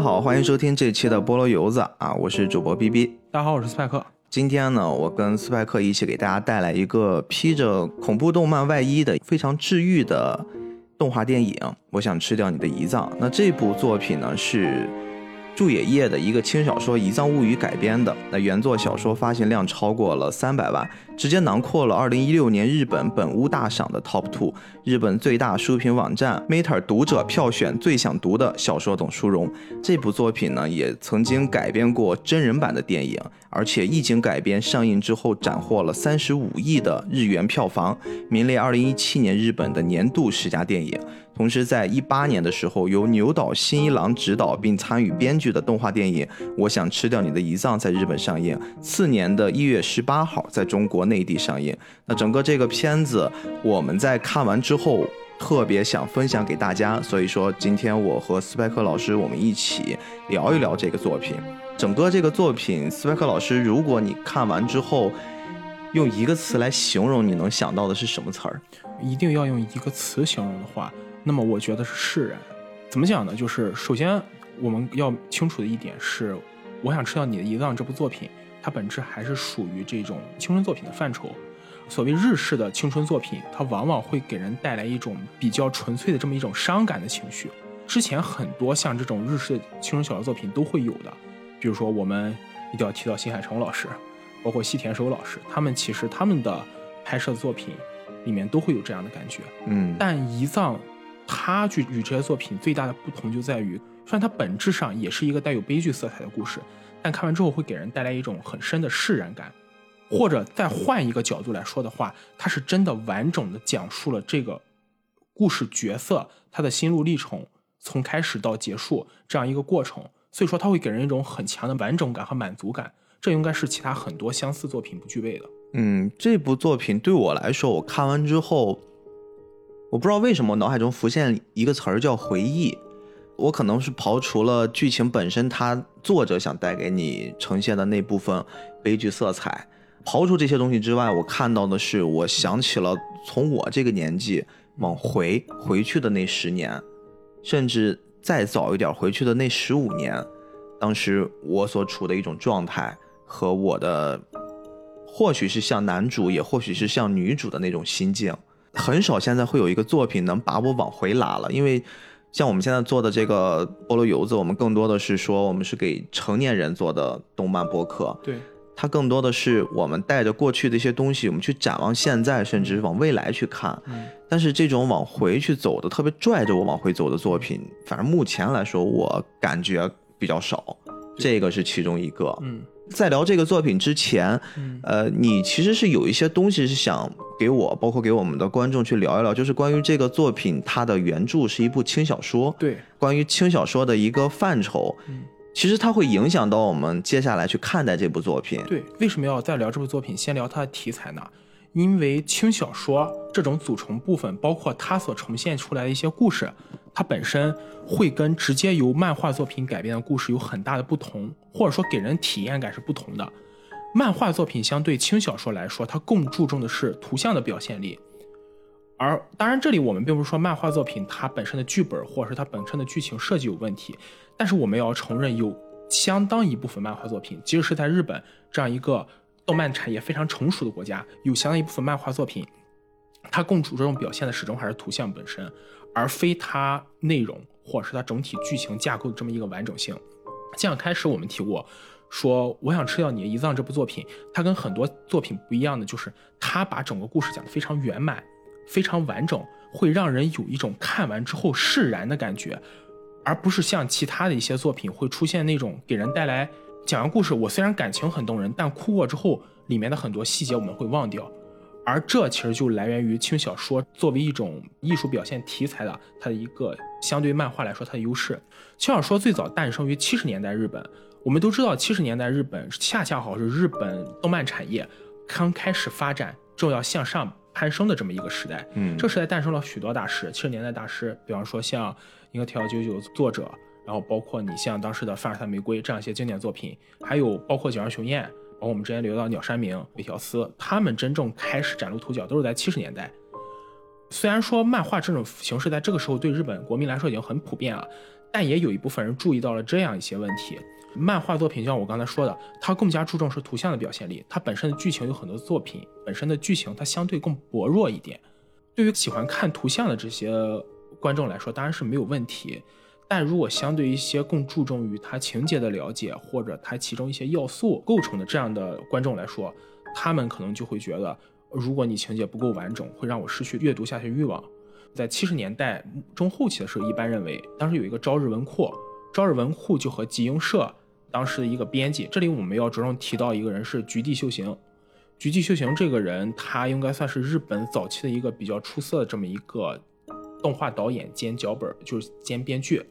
家好，欢迎收听这期的菠萝油子啊，我是主播 B B。大家好，我是斯派克。今天呢，我跟斯派克一起给大家带来一个披着恐怖动漫外衣的非常治愈的动画电影。我想吃掉你的胰脏。那这部作品呢是。注野叶的一个轻小说《遗葬物语》改编的，那原作小说发行量超过了三百万，直接囊括了二零一六年日本本屋大赏的 Top Two，日本最大书评网站 Meter 读者票选最想读的小说等殊荣。这部作品呢，也曾经改编过真人版的电影，而且一经改编上映之后，斩获了三十五亿的日元票房，名列二零一七年日本的年度十佳电影。同时，在一八年的时候，由牛岛新一郎执导并参与编剧的动画电影《我想吃掉你的胰脏》在日本上映。次年的一月十八号，在中国内地上映。那整个这个片子，我们在看完之后特别想分享给大家，所以说今天我和斯派克老师我们一起聊一聊这个作品。整个这个作品，斯派克老师，如果你看完之后用一个词来形容，你能想到的是什么词儿？一定要用一个词形容的话。那么我觉得是释然，怎么讲呢？就是首先我们要清楚的一点是，我想吃掉你的胰脏这部作品，它本质还是属于这种青春作品的范畴。所谓日式的青春作品，它往往会给人带来一种比较纯粹的这么一种伤感的情绪。之前很多像这种日式青春小说作品都会有的，比如说我们一定要提到新海诚老师，包括细田守老师，他们其实他们的拍摄作品里面都会有这样的感觉。嗯，但胰脏。它去与这些作品最大的不同就在于，虽然它本质上也是一个带有悲剧色彩的故事，但看完之后会给人带来一种很深的释然感。或者再换一个角度来说的话，它是真的完整的讲述了这个故事角色他的心路历程，从开始到结束这样一个过程。所以说，它会给人一种很强的完整感和满足感。这应该是其他很多相似作品不具备的。嗯，这部作品对我来说，我看完之后。我不知道为什么脑海中浮现一个词儿叫回忆，我可能是刨除了剧情本身，它作者想带给你呈现的那部分悲剧色彩，刨除这些东西之外，我看到的是，我想起了从我这个年纪往回回去的那十年，甚至再早一点回去的那十五年，当时我所处的一种状态和我的，或许是像男主，也或许是像女主的那种心境。很少现在会有一个作品能把我往回拉了，因为像我们现在做的这个菠萝油子，我们更多的是说我们是给成年人做的动漫播客，对，它更多的是我们带着过去的一些东西，我们去展望现在，甚至往未来去看。但是这种往回去走的，特别拽着我往回走的作品，反正目前来说我感觉比较少，这个是其中一个。嗯。在聊这个作品之前，呃，你其实是有一些东西是想给我，包括给我们的观众去聊一聊，就是关于这个作品，它的原著是一部轻小说，对，关于轻小说的一个范畴，嗯其实它会影响到我们接下来去看待这部作品。对，为什么要再聊这部作品？先聊它的题材呢？因为轻小说这种组成部分，包括它所呈现出来的一些故事，它本身会跟直接由漫画作品改编的故事有很大的不同，或者说给人体验感是不同的。漫画作品相对轻小说来说，它更注重的是图像的表现力。而当然，这里我们并不是说漫画作品它本身的剧本或者是它本身的剧情设计有问题，但是我们要承认，有相当一部分漫画作品，即使是在日本这样一个。动漫产业非常成熟的国家，有相当一部分漫画作品，它更注重表现的始终还是图像本身，而非它内容或者是它整体剧情架构的这么一个完整性。像开始我们提过，说我想吃掉你的胰脏这部作品，它跟很多作品不一样的就是，它把整个故事讲得非常圆满，非常完整，会让人有一种看完之后释然的感觉，而不是像其他的一些作品会出现那种给人带来。讲完故事，我虽然感情很动人，但哭过之后，里面的很多细节我们会忘掉，而这其实就来源于轻小说作为一种艺术表现题材的它的一个相对漫画来说它的优势。轻小说最早诞生于七十年代日本，我们都知道七十年代日本恰恰好是日本动漫产业刚开始发展、正要向上攀升的这么一个时代。嗯，这时代诞生了许多大师，七十年代大师，比方说像《一个条九九》作者。然后包括你像当时的《凡尔赛玫瑰》这样一些经典作品，还有包括《九阳雄彦》，包括我们之前聊到鸟山明、韦条斯，他们真正开始崭露头角都是在七十年代。虽然说漫画这种形式在这个时候对日本国民来说已经很普遍了，但也有一部分人注意到了这样一些问题。漫画作品像我刚才说的，它更加注重是图像的表现力，它本身的剧情有很多作品本身的剧情它相对更薄弱一点。对于喜欢看图像的这些观众来说，当然是没有问题。但如果相对一些更注重于它情节的了解，或者它其中一些要素构成的这样的观众来说，他们可能就会觉得，如果你情节不够完整，会让我失去阅读下去欲望。在七十年代中后期的时候，一般认为当时有一个朝日文库，朝日文库就和集英社当时的一个编辑，这里我们要着重提到一个人是菊地秀行。菊地秀行这个人，他应该算是日本早期的一个比较出色的这么一个动画导演兼脚本，就是兼编剧。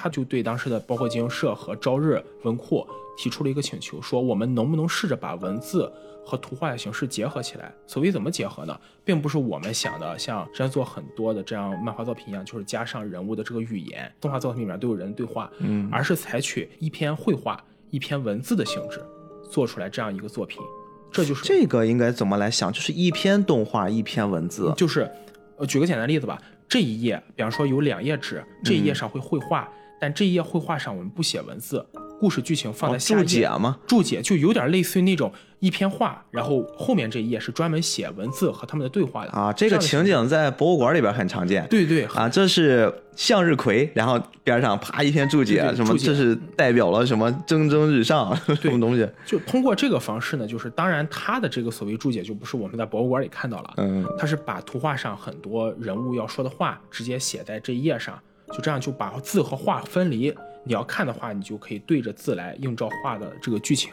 他就对当时的包括集英社和朝日文库提出了一个请求，说我们能不能试着把文字和图画的形式结合起来？所谓怎么结合呢？并不是我们想的像之前做很多的这样漫画作品一样，就是加上人物的这个语言，动画作品里面都有人对话，嗯，而是采取一篇绘画、一篇文字的性质，做出来这样一个作品。这就是这个应该怎么来想？就是一篇动画，一篇文字，就是呃，举个简单例子吧，这一页，比方说有两页纸，这一页上会绘画。但这一页绘画上我们不写文字，故事剧情放在下注解吗？注解就有点类似于那种一篇画，然后后面这一页是专门写文字和他们的对话的啊。这个情景在博物馆里边很常见。对对啊，这是向日葵，然后边上啪一篇注解，什么这是代表了什么蒸蒸日上 什么东西？就通过这个方式呢，就是当然他的这个所谓注解就不是我们在博物馆里看到了，嗯，他是把图画上很多人物要说的话直接写在这一页上。就这样就把字和画分离。你要看的话，你就可以对着字来映照画的这个剧情，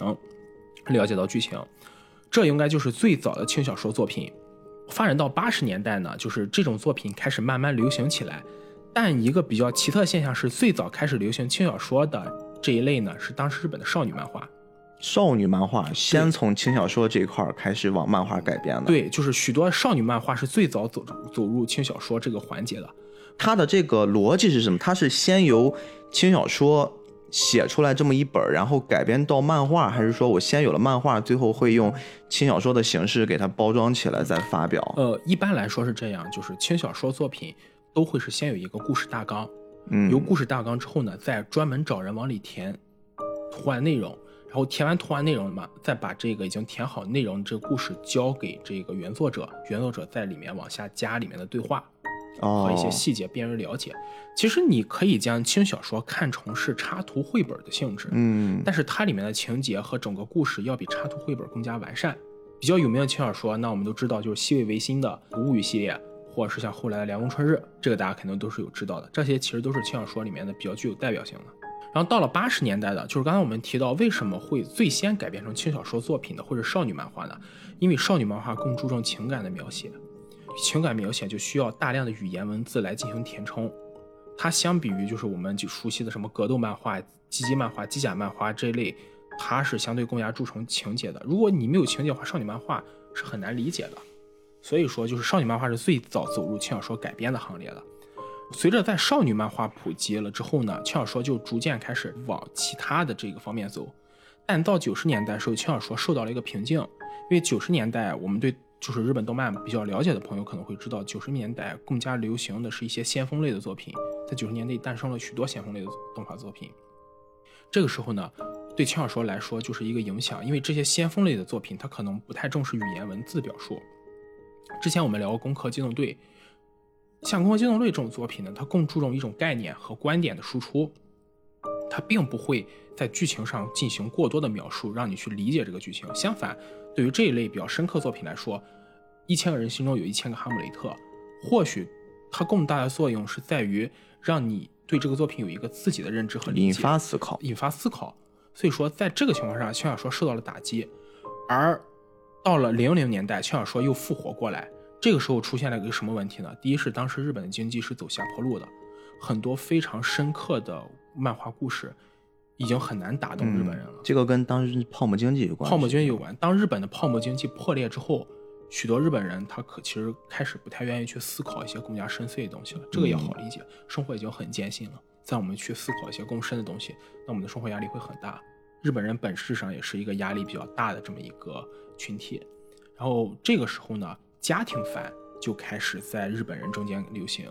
了解到剧情。这应该就是最早的轻小说作品。发展到八十年代呢，就是这种作品开始慢慢流行起来。但一个比较奇特现象是，最早开始流行轻小说的这一类呢，是当时日本的少女漫画。少女漫画先从轻小说这一块开始往漫画改编的。对，就是许多少女漫画是最早走走入轻小说这个环节的。它的这个逻辑是什么？它是先由轻小说写出来这么一本，然后改编到漫画，还是说我先有了漫画，最后会用轻小说的形式给它包装起来再发表？呃，一般来说是这样，就是轻小说作品都会是先有一个故事大纲，嗯，有故事大纲之后呢，再专门找人往里填图案内容，然后填完图案内容嘛，再把这个已经填好内容这个故事交给这个原作者，原作者在里面往下加里面的对话。和一些细节便于了解。其实你可以将轻小说看成是插图绘本的性质，嗯，但是它里面的情节和整个故事要比插图绘本更加完善。比较有名的轻小说，那我们都知道就是西尾维新的《物语》系列，或者是像后来的《凉宫春日》，这个大家肯定都是有知道的。这些其实都是轻小说里面的比较具有代表性的。然后到了八十年代的，就是刚才我们提到为什么会最先改编成轻小说作品的或者少女漫画呢？因为少女漫画更注重情感的描写。情感描写就需要大量的语言文字来进行填充，它相比于就是我们就熟悉的什么格斗漫画、机机漫画、机甲漫画这一类，它是相对更加注重情节的。如果你没有情节的话，少女漫画是很难理解的。所以说，就是少女漫画是最早走入轻小说改编的行列的。随着在少女漫画普及了之后呢，轻小说就逐渐开始往其他的这个方面走。但到九十年代时候，轻小说受到了一个瓶颈，因为九十年代我们对就是日本动漫比较了解的朋友可能会知道，九十年代更加流行的是一些先锋类的作品，在九十年代诞生了许多先锋类的动画作品。这个时候呢，对轻小说来说就是一个影响，因为这些先锋类的作品它可能不太重视语言文字表述。之前我们聊过《攻壳机动队》，像《攻壳机动队》这种作品呢，它更注重一种概念和观点的输出，它并不会在剧情上进行过多的描述，让你去理解这个剧情。相反，对于这一类比较深刻作品来说，一千个人心中有一千个哈姆雷特，或许它更大的作用是在于让你对这个作品有一个自己的认知和理解，引发思考，引发思考。所以说，在这个情况下，轻小说受到了打击，而到了零零年代，轻小说又复活过来。这个时候出现了一个什么问题呢？第一是当时日本的经济是走下坡路的，很多非常深刻的漫画故事已经很难打动日本人了。这个跟当时泡沫经济有关。泡沫经济有关。当日本的泡沫经济破裂之后，许多日本人他可其实开始不太愿意去思考一些更加深邃的东西了。这个也好理解，生活已经很艰辛了，在我们去思考一些更深的东西，那我们的生活压力会很大。日本人本质上也是一个压力比较大的这么一个群体。然后这个时候呢？家庭番就开始在日本人中间流行。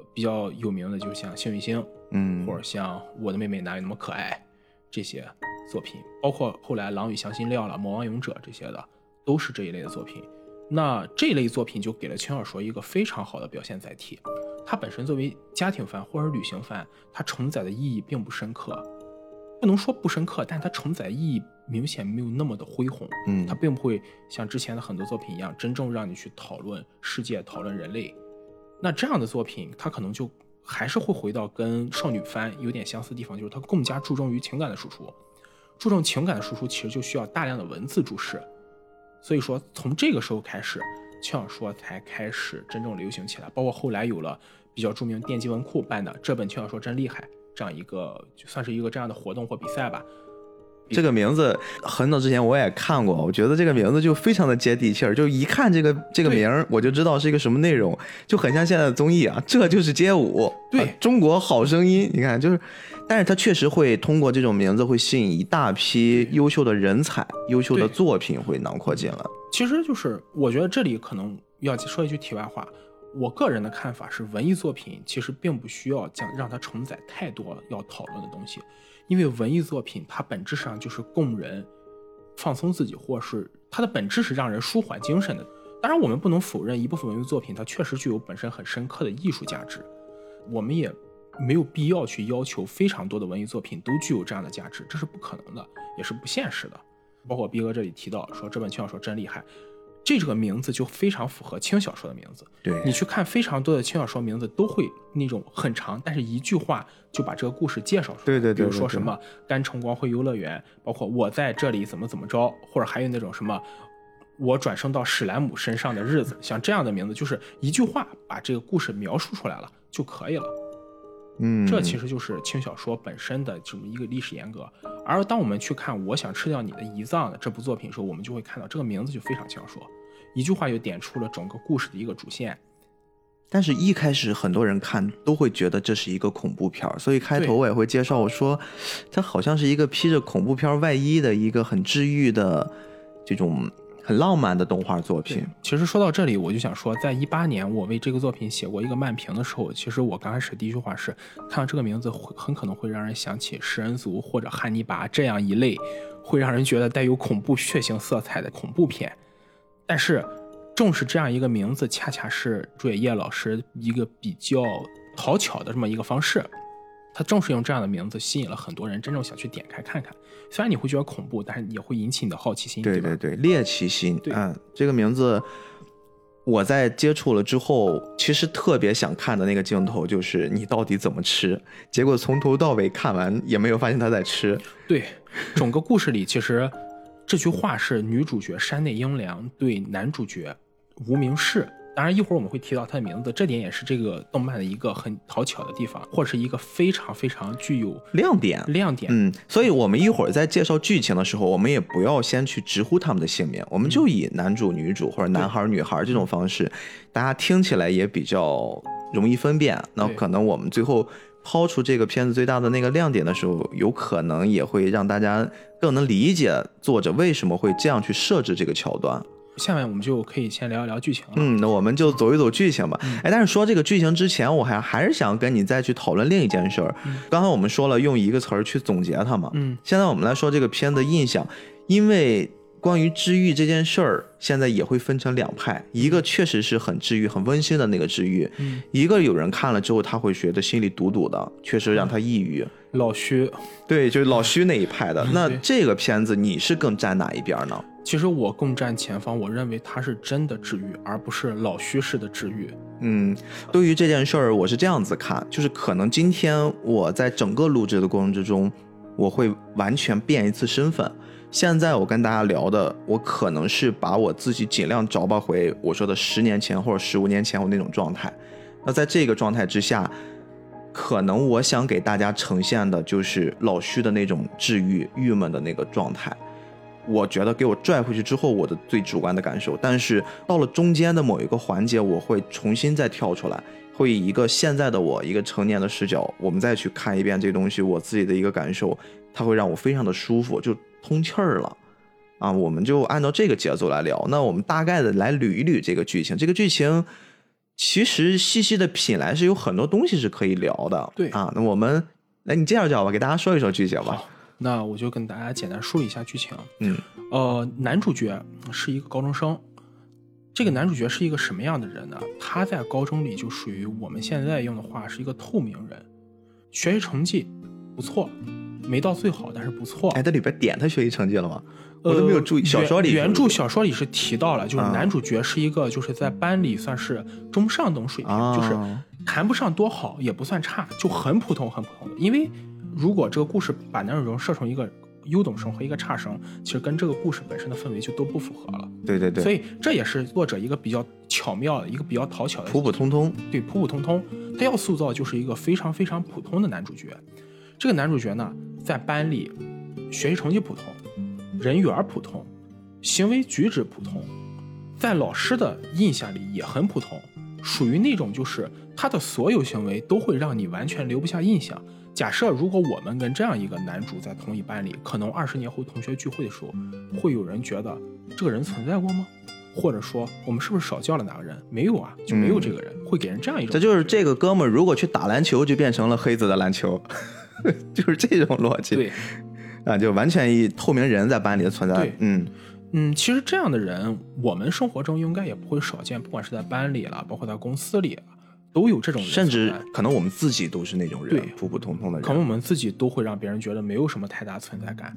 呃，比较有名的就像幸运星，嗯或者像我的妹妹哪有那么可爱这些作品，包括后来《狼与香辛料》了，《魔王勇者》这些的，都是这一类的作品。那这一类作品就给了轻小说一个非常好的表现载体。它本身作为家庭番或者旅行番，它承载的意义并不深刻，不能说不深刻，但它承载意义明显没有那么的恢宏。嗯它并不会像之前的很多作品一样，真正让你去讨论世界、讨论人类。那这样的作品，它可能就还是会回到跟少女番有点相似的地方，就是它更加注重于情感的输出。注重情感的输出，其实就需要大量的文字注释。所以说，从这个时候开始，轻小说才开始真正流行起来。包括后来有了比较著名电击文库办的这本轻小说真厉害这样一个，就算是一个这样的活动或比赛吧。这个名字很早之前我也看过，我觉得这个名字就非常的接地气儿，就一看这个这个名儿，我就知道是一个什么内容，就很像现在的综艺啊，这就是街舞，对啊中国好声音，你看就是，但是它确实会通过这种名字会吸引一大批优秀的人才、优秀的作品会囊括进来。其实就是我觉得这里可能要说一句题外话，我个人的看法是，文艺作品其实并不需要将让它承载太多要讨论的东西，因为文艺作品它本质上就是供人放松自己，或是它的本质是让人舒缓精神的。当然，我们不能否认一部分文艺作品它确实具有本身很深刻的艺术价值，我们也没有必要去要求非常多的文艺作品都具有这样的价值，这是不可能的，也是不现实的。包括逼哥这里提到说这本轻小说真厉害，这个名字就非常符合轻小说的名字。对你去看非常多的轻小说名字都会那种很长，但是一句话就把这个故事介绍出来。对对对比如说什么甘城光辉游乐园，包括我在这里怎么怎么着，或者还有那种什么。我转生到史莱姆身上的日子，像这样的名字，就是一句话把这个故事描述出来了就可以了。嗯，这其实就是轻小说本身的这么一个历史沿革。而当我们去看《我想吃掉你的胰脏》的这部作品的时候，我们就会看到这个名字就非常轻小说，一句话就点出了整个故事的一个主线。但是，一开始很多人看都会觉得这是一个恐怖片儿，所以开头我也会介绍我说，它好像是一个披着恐怖片外衣的一个很治愈的这种很浪漫的动画作品。其实说到这里，我就想说，在一八年我为这个作品写过一个漫评的时候，其实我刚开始第一句话是，看到这个名字会很可能会让人想起食人族或者汉尼拔这样一类会让人觉得带有恐怖血腥色彩的恐怖片。但是，正是这样一个名字，恰恰是朱野叶老师一个比较讨巧的这么一个方式。他正是用这样的名字吸引了很多人真正想去点开看看。虽然你会觉得恐怖，但是也会引起你的好奇心，吧？对对对，猎奇心。对嗯，这个名字我在接触了之后，其实特别想看的那个镜头就是你到底怎么吃。结果从头到尾看完也没有发现他在吃。对，整个故事里其实这句话是女主角山内英良对男主角无名氏。当然，一会儿我们会提到他的名字，这点也是这个动漫的一个很讨巧的地方，或者是一个非常非常具有亮点。亮点。嗯，所以我们一会儿在介绍剧情的时候，我们也不要先去直呼他们的姓名，我们就以男主、女主或者男孩、女孩这种方式，大家听起来也比较容易分辨。那可能我们最后抛出这个片子最大的那个亮点的时候，有可能也会让大家更能理解作者为什么会这样去设置这个桥段。下面我们就可以先聊一聊剧情了。嗯，那我们就走一走剧情吧。哎，但是说这个剧情之前，我还还是想跟你再去讨论另一件事儿。刚才我们说了用一个词儿去总结它嘛，嗯，现在我们来说这个片的印象，因为关于治愈这件事儿，现在也会分成两派，一个确实是很治愈、很温馨的那个治愈，嗯一个有人看了之后他会觉得心里堵堵的，确实让他抑郁。老虚，对，就是老虚那一派的。那这个片子你是更站哪一边呢？其实我更站前方，我认为它是真的治愈，而不是老虚式的治愈。嗯，对于这件事儿，我是这样子看，就是可能今天我在整个录制的过程之中，我会完全变一次身份。现在我跟大家聊的，我可能是把我自己尽量找吧回我说的十年前或者十五年前我那种状态。那在这个状态之下，可能我想给大家呈现的就是老徐的那种治愈、郁闷的那个状态。我觉得给我拽回去之后，我的最主观的感受。但是到了中间的某一个环节，我会重新再跳出来，会以一个现在的我，一个成年的视角，我们再去看一遍这东西，我自己的一个感受，它会让我非常的舒服，就通气儿了。啊，我们就按照这个节奏来聊。那我们大概的来捋一捋这个剧情。这个剧情其实细细的品来是有很多东西是可以聊的。对啊，那我们来你介绍介绍吧，给大家说一说剧情吧。那我就跟大家简单梳理一下剧情。嗯呃，男主角是一个高中生。这个男主角是一个什么样的人呢？他在高中里就属于我们现在用的话是一个透明人，学习成绩不错，没到最好，但是不错。哎，这里边点他学习成绩了吗？我都没有注意。呃小说里原原著小说里是提到了，就是啊男主角是一个就是在班里算是中上等水平，啊就是谈不上多好，也不算差，就很普通很普通的。因为如果这个故事把男主人公设成一个优等生和一个差生，其实跟这个故事本身的氛围就都不符合了。对对对，所以这也是作者一个比较巧妙的一个比较讨巧的普普通通。对普普通通，他要塑造就是一个非常非常普通的男主角。这个男主角呢，在班里学习成绩普通，人缘普通，行为举止普通，在老师的印象里也很普通，属于那种就是他的所有行为都会让你完全留不下印象。假设如果我们跟这样一个男主在同一班里，可能二十年后同学聚会的时候，会有人觉得这个人存在过吗？或者说我们是不是少叫了哪个人？没有啊，就没有这个人，会给人这样一种这就是这个哥们如果去打篮球，就变成了黑子的篮球，就是这种逻辑。对。啊，就完全一透明人在班里的存在对。嗯，嗯，其实这样的人，我们生活中应该也不会少见，不管是在班里了，包括在公司里了，都有这种人甚至可能我们自己都是那种人对，普普通通的人。可能我们自己都会让别人觉得没有什么太大存在感。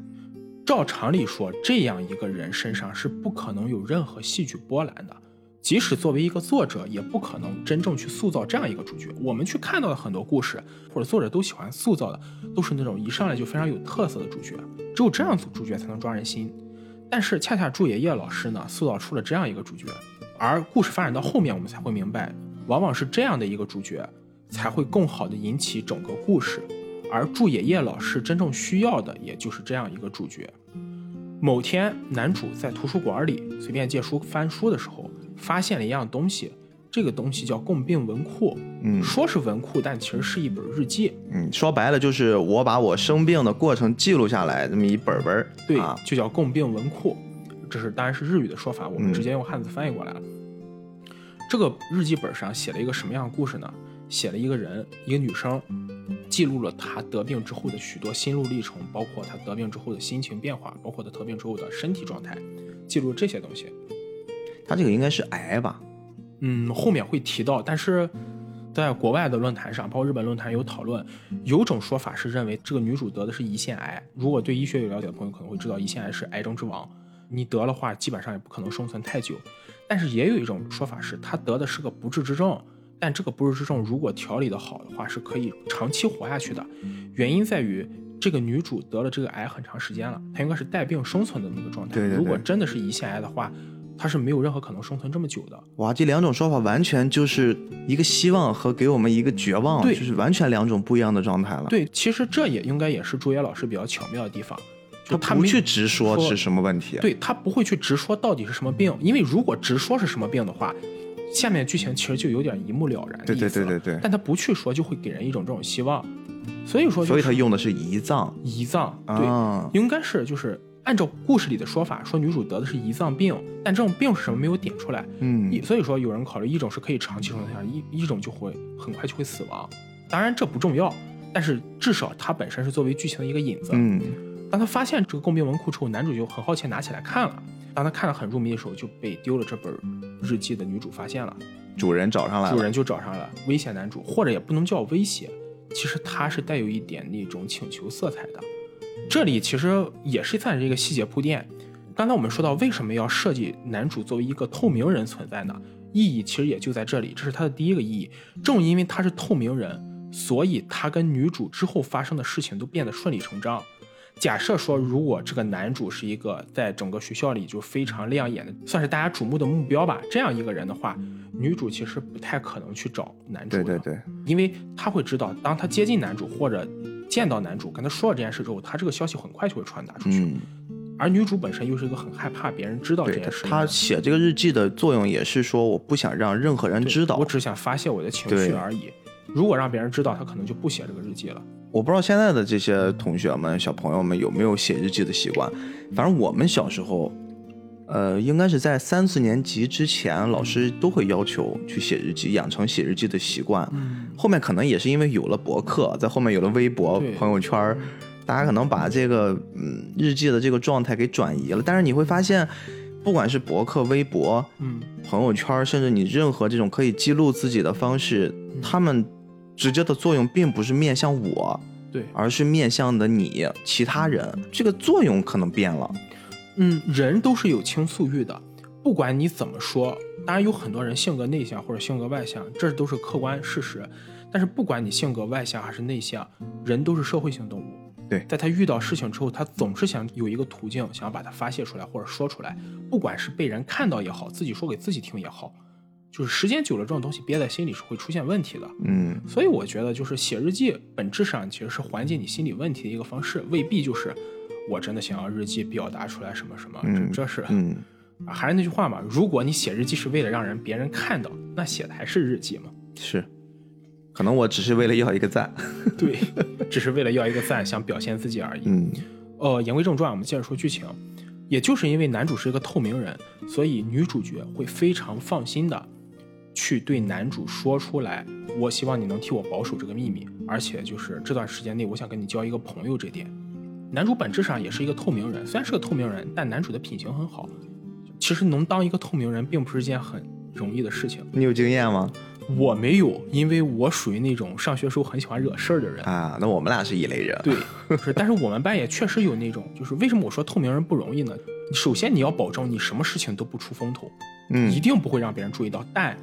照常理说，这样一个人身上是不可能有任何戏剧波澜的。即使作为一个作者，也不可能真正去塑造这样一个主角。我们去看到的很多故事，或者作者都喜欢塑造的，都是那种一上来就非常有特色的主角。只有这样子主角才能抓人心。但是恰恰祝爷爷老师呢，塑造出了这样一个主角，而故事发展到后面，我们才会明白，往往是这样的一个主角，才会更好的引起整个故事。而祝爷爷老师真正需要的，也就是这样一个主角。某天，男主在图书馆里随便借书翻书的时候，发现了一样东西，这个东西叫共病文库。嗯说是文库，但其实是一本日记。嗯，说白了就是我把我生病的过程记录下来，这么一本本儿。对，啊，就叫共病文库，这是当然是日语的说法，我们嗯直接用汉字翻译过来了。这个日记本上写了一个什么样的故事呢？写了一个人，一个女生，记录了她得病之后的许多心路历程，包括她得病之后的心情变化，包括她得病之后的身体状态，记录这些东西。他这个应该是癌吧？嗯，后面会提到，但是在国外的论坛上，包括日本论坛有讨论，有种说法是认为这个女主得的是胰腺癌。如果对医学有了解的朋友可能会知道，胰腺癌是癌症之王，你得了话基本上也不可能生存太久。但是也有一种说法是，她得的是个不治之症，但这个不治之症如果调理的好的话，是可以长期活下去的。原因在于。这个女主得了这个癌很长时间了，她应该是带病生存的那个状态。对对对如果真的是胰腺癌的话，她是没有任何可能生存这么久的。哇，这两种说法完全就是一个希望和给我们一个绝望，对就是完全两种不一样的状态了。，对，其实这也应该也是朱野老师比较巧妙的地方，就他他不去直说说是什么问题。，对他不会去直说到底是什么病，因为如果直说是什么病的话，下面剧情其实就有点一目了然的对意思了对对对对但他不去说，就会给人一种这种希望，所以说、就是，所以他用的是胰脏。胰脏，对，啊，应该是就是按照故事里的说法，说女主得的是胰脏病，但这种病是什么没有点出来，嗯所以说有人考虑一种是可以长期生存下，一一种就会很快就会死亡。当然这不重要，但是至少它本身是作为剧情的一个引子。嗯，当他发现这个共病文库之后，男主就很好奇拿起来看了。当他看得很入迷的时候，就被丢了这本日记的女主发现了，主人找上来了。主人就找上了威胁男主，或者也不能叫威胁，其实他是带有一点那种请求色彩的。这里其实也是算是一个细节铺垫。刚才我们说到为什么要设计男主作为一个透明人存在呢？意义其实也就在这里，这是他的第一个意义。正因为他是透明人，所以他跟女主之后发生的事情都变得顺理成章。假设说，如果这个男主是一个在整个学校里就非常亮眼的，算是大家瞩目的目标吧，这样一个人的话，女主其实不太可能去找男主的。对对对，因为他会知道，当他接近男主或者见到男主跟他说了这件事之后，他这个消息很快就会传达出去。嗯，而女主本身又是一个很害怕别人知道这件事，她写这个日记的作用也是说，我不想让任何人知道我。只想发泄我的情绪而已。如果让别人知道，他可能就不写这个日记了。我不知道现在的这些同学们、小朋友们有没有写日记的习惯。反正我们小时候，呃，应该是在三四年级之前，老师都会要求去写日记，养成写日记的习惯。嗯，后面可能也是因为有了博客，在后面有了微博、朋友圈，大家可能把这个嗯日记的这个状态给转移了。但是你会发现，不管是博客、微博、嗯，朋友圈，甚至你任何这种可以记录自己的方式，他们直接的作用并不是面向我，对，而是面向的你其他人，这个作用可能变了。嗯，人都是有倾诉欲的，不管你怎么说，当然有很多人性格内向或者性格外向，这都是客观事实。但是不管你性格外向还是内向，人都是社会性动物。对在他遇到事情之后，他总是想有一个途径，想要把它发泄出来或者说出来，不管是被人看到也好，自己说给自己听也好，就是时间久了，这种东西憋在心里是会出现问题的。嗯，所以我觉得，就是写日记本质上其实是缓解你心理问题的一个方式，未必就是我真的想要日记表达出来什么什么，嗯这这是、嗯，啊还是那句话嘛，如果你写日记是为了让人别人看到，那写的还是日记嘛？是，可能我只是为了要一个赞。对，只是为了要一个赞，想表现自己而已。嗯呃，言归正传，我们接着说剧情。也就是因为男主是一个透明人，所以女主角会非常放心的去对男主说出来，我希望你能替我保守这个秘密，而且就是这段时间内，我想跟你交一个朋友这点。男主本质上也是一个透明人，虽然是个透明人，但男主的品行很好。其实能当一个透明人，并不是一件很容易的事情。你有经验吗？我没有，因为我属于那种上学时候很喜欢惹事儿的人。啊，那我们俩是一类人。对，是，但是我们班也确实有那种，就是为什么我说透明人不容易呢？首先你要保证你什么事情都不出风头，嗯一，定不会让别人注意到，但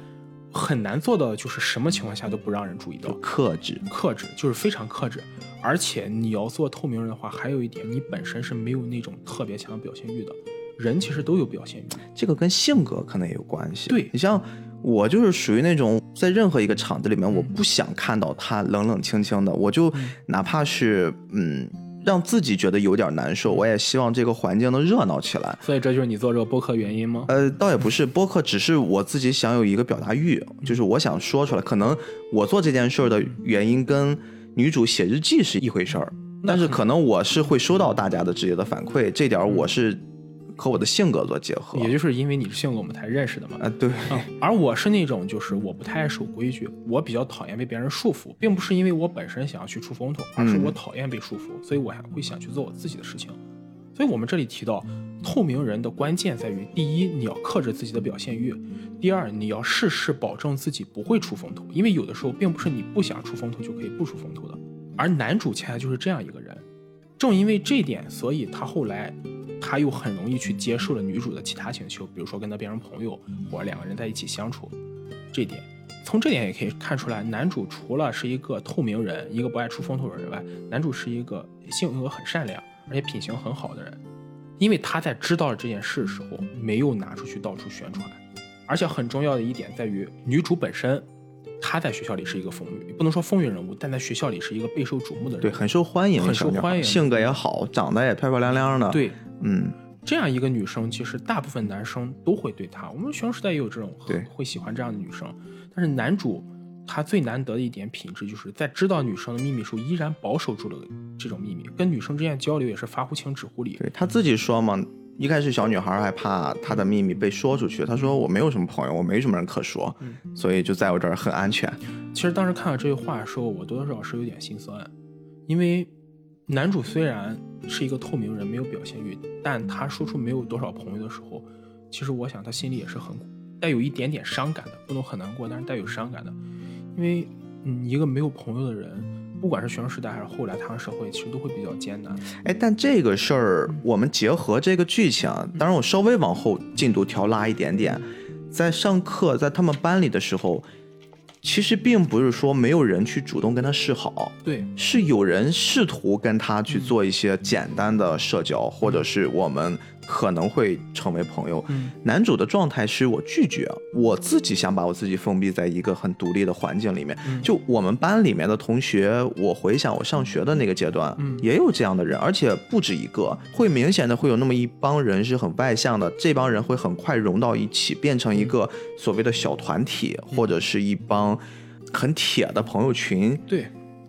很难做到的就是什么情况下都不让人注意到，克制。克制就是非常克制。而且你要做透明人的话，还有一点，你本身是没有那种特别强的表现欲的。人其实都有表现欲，这个跟性格可能也有关系。对你像我就是属于那种在任何一个场子里面，我不想看到他冷冷清清的，我就哪怕是嗯让自己觉得有点难受，我也希望这个环境能热闹起来。所以这就是你做这个播客原因吗？呃，倒也不是，播客只是我自己想有一个表达欲，就是我想说出来。可能我做这件事儿的原因跟女主写日记是一回事儿，但是可能我是会收到大家的直接的反馈，这点儿我是和我的性格做结合。也就是因为你是性格，我们才认识的嘛。啊，对，嗯，而我是那种就是我不太爱守规矩，我比较讨厌被别人束缚，并不是因为我本身想要去出风头，而是我讨厌被束缚，所以我还会想去做我自己的事情。所以我们这里提到，透明人的关键在于：第一，你要克制自己的表现欲；第二，你要事事保证自己不会出风头，因为有的时候并不是你不想出风头就可以不出风头的。而男主恰恰就是这样一个人，正因为这点，所以他后来他又很容易去接受了女主的其他请求，比如说跟他变成朋友，或者两个人在一起相处。这点，从这点也可以看出来，男主除了是一个透明人，一个不爱出风头的人外，男主是一个性格很善良，而且品行很好的人。因为他在知道了这件事的时候，没有拿出去到处宣传，而且很重要的一点在于，女主本身，她在学校里是一个风云，不能说风云人物，但在学校里是一个备受瞩目的人。对，很受欢迎，很受欢迎性格也好，长得也漂漂亮亮的。，对，嗯，这样一个女生，其实大部分男生都会对她。我们学生时代也有这种对会喜欢这样的女生，但是男主他最难得的一点品质，就是在知道女生的秘密时候，依然保守住了这种秘密，跟女生之间交流也是发乎情止乎礼。对他自己说嘛，一开始小女孩还怕她的秘密被说出去，她说我没有什么朋友，我没什么人可说，嗯所以就在我这儿很安全。其实当时看到这句话的时候，我多多少少是有点心酸，因为男主虽然是一个透明人，没有表现欲，但他说出没有多少朋友的时候，其实我想他心里也是很带有一点点伤感的，不能很难过，但是带有伤感的，因为嗯，一个没有朋友的人，不管是学生时代还是后来踏上社会，其实都会比较艰难。哎，但这个事儿我们结合这个剧情，当然我稍微往后进度条拉一点点，在上课在他们班里的时候，其实并不是说没有人去主动跟他示好，对，是有人试图跟他去做一些简单的社交，或者是我们可能会成为朋友。嗯。男主的状态是我拒绝，我自己想把我自己封闭在一个很独立的环境里面。嗯。就我们班里面的同学，我回想我上学的那个阶段，嗯。也有这样的人，而且不止一个，会明显的会有那么一帮人是很外向的，这帮人会很快融到一起，变成一个所谓的小团体，或者是一帮很铁的朋友群，对，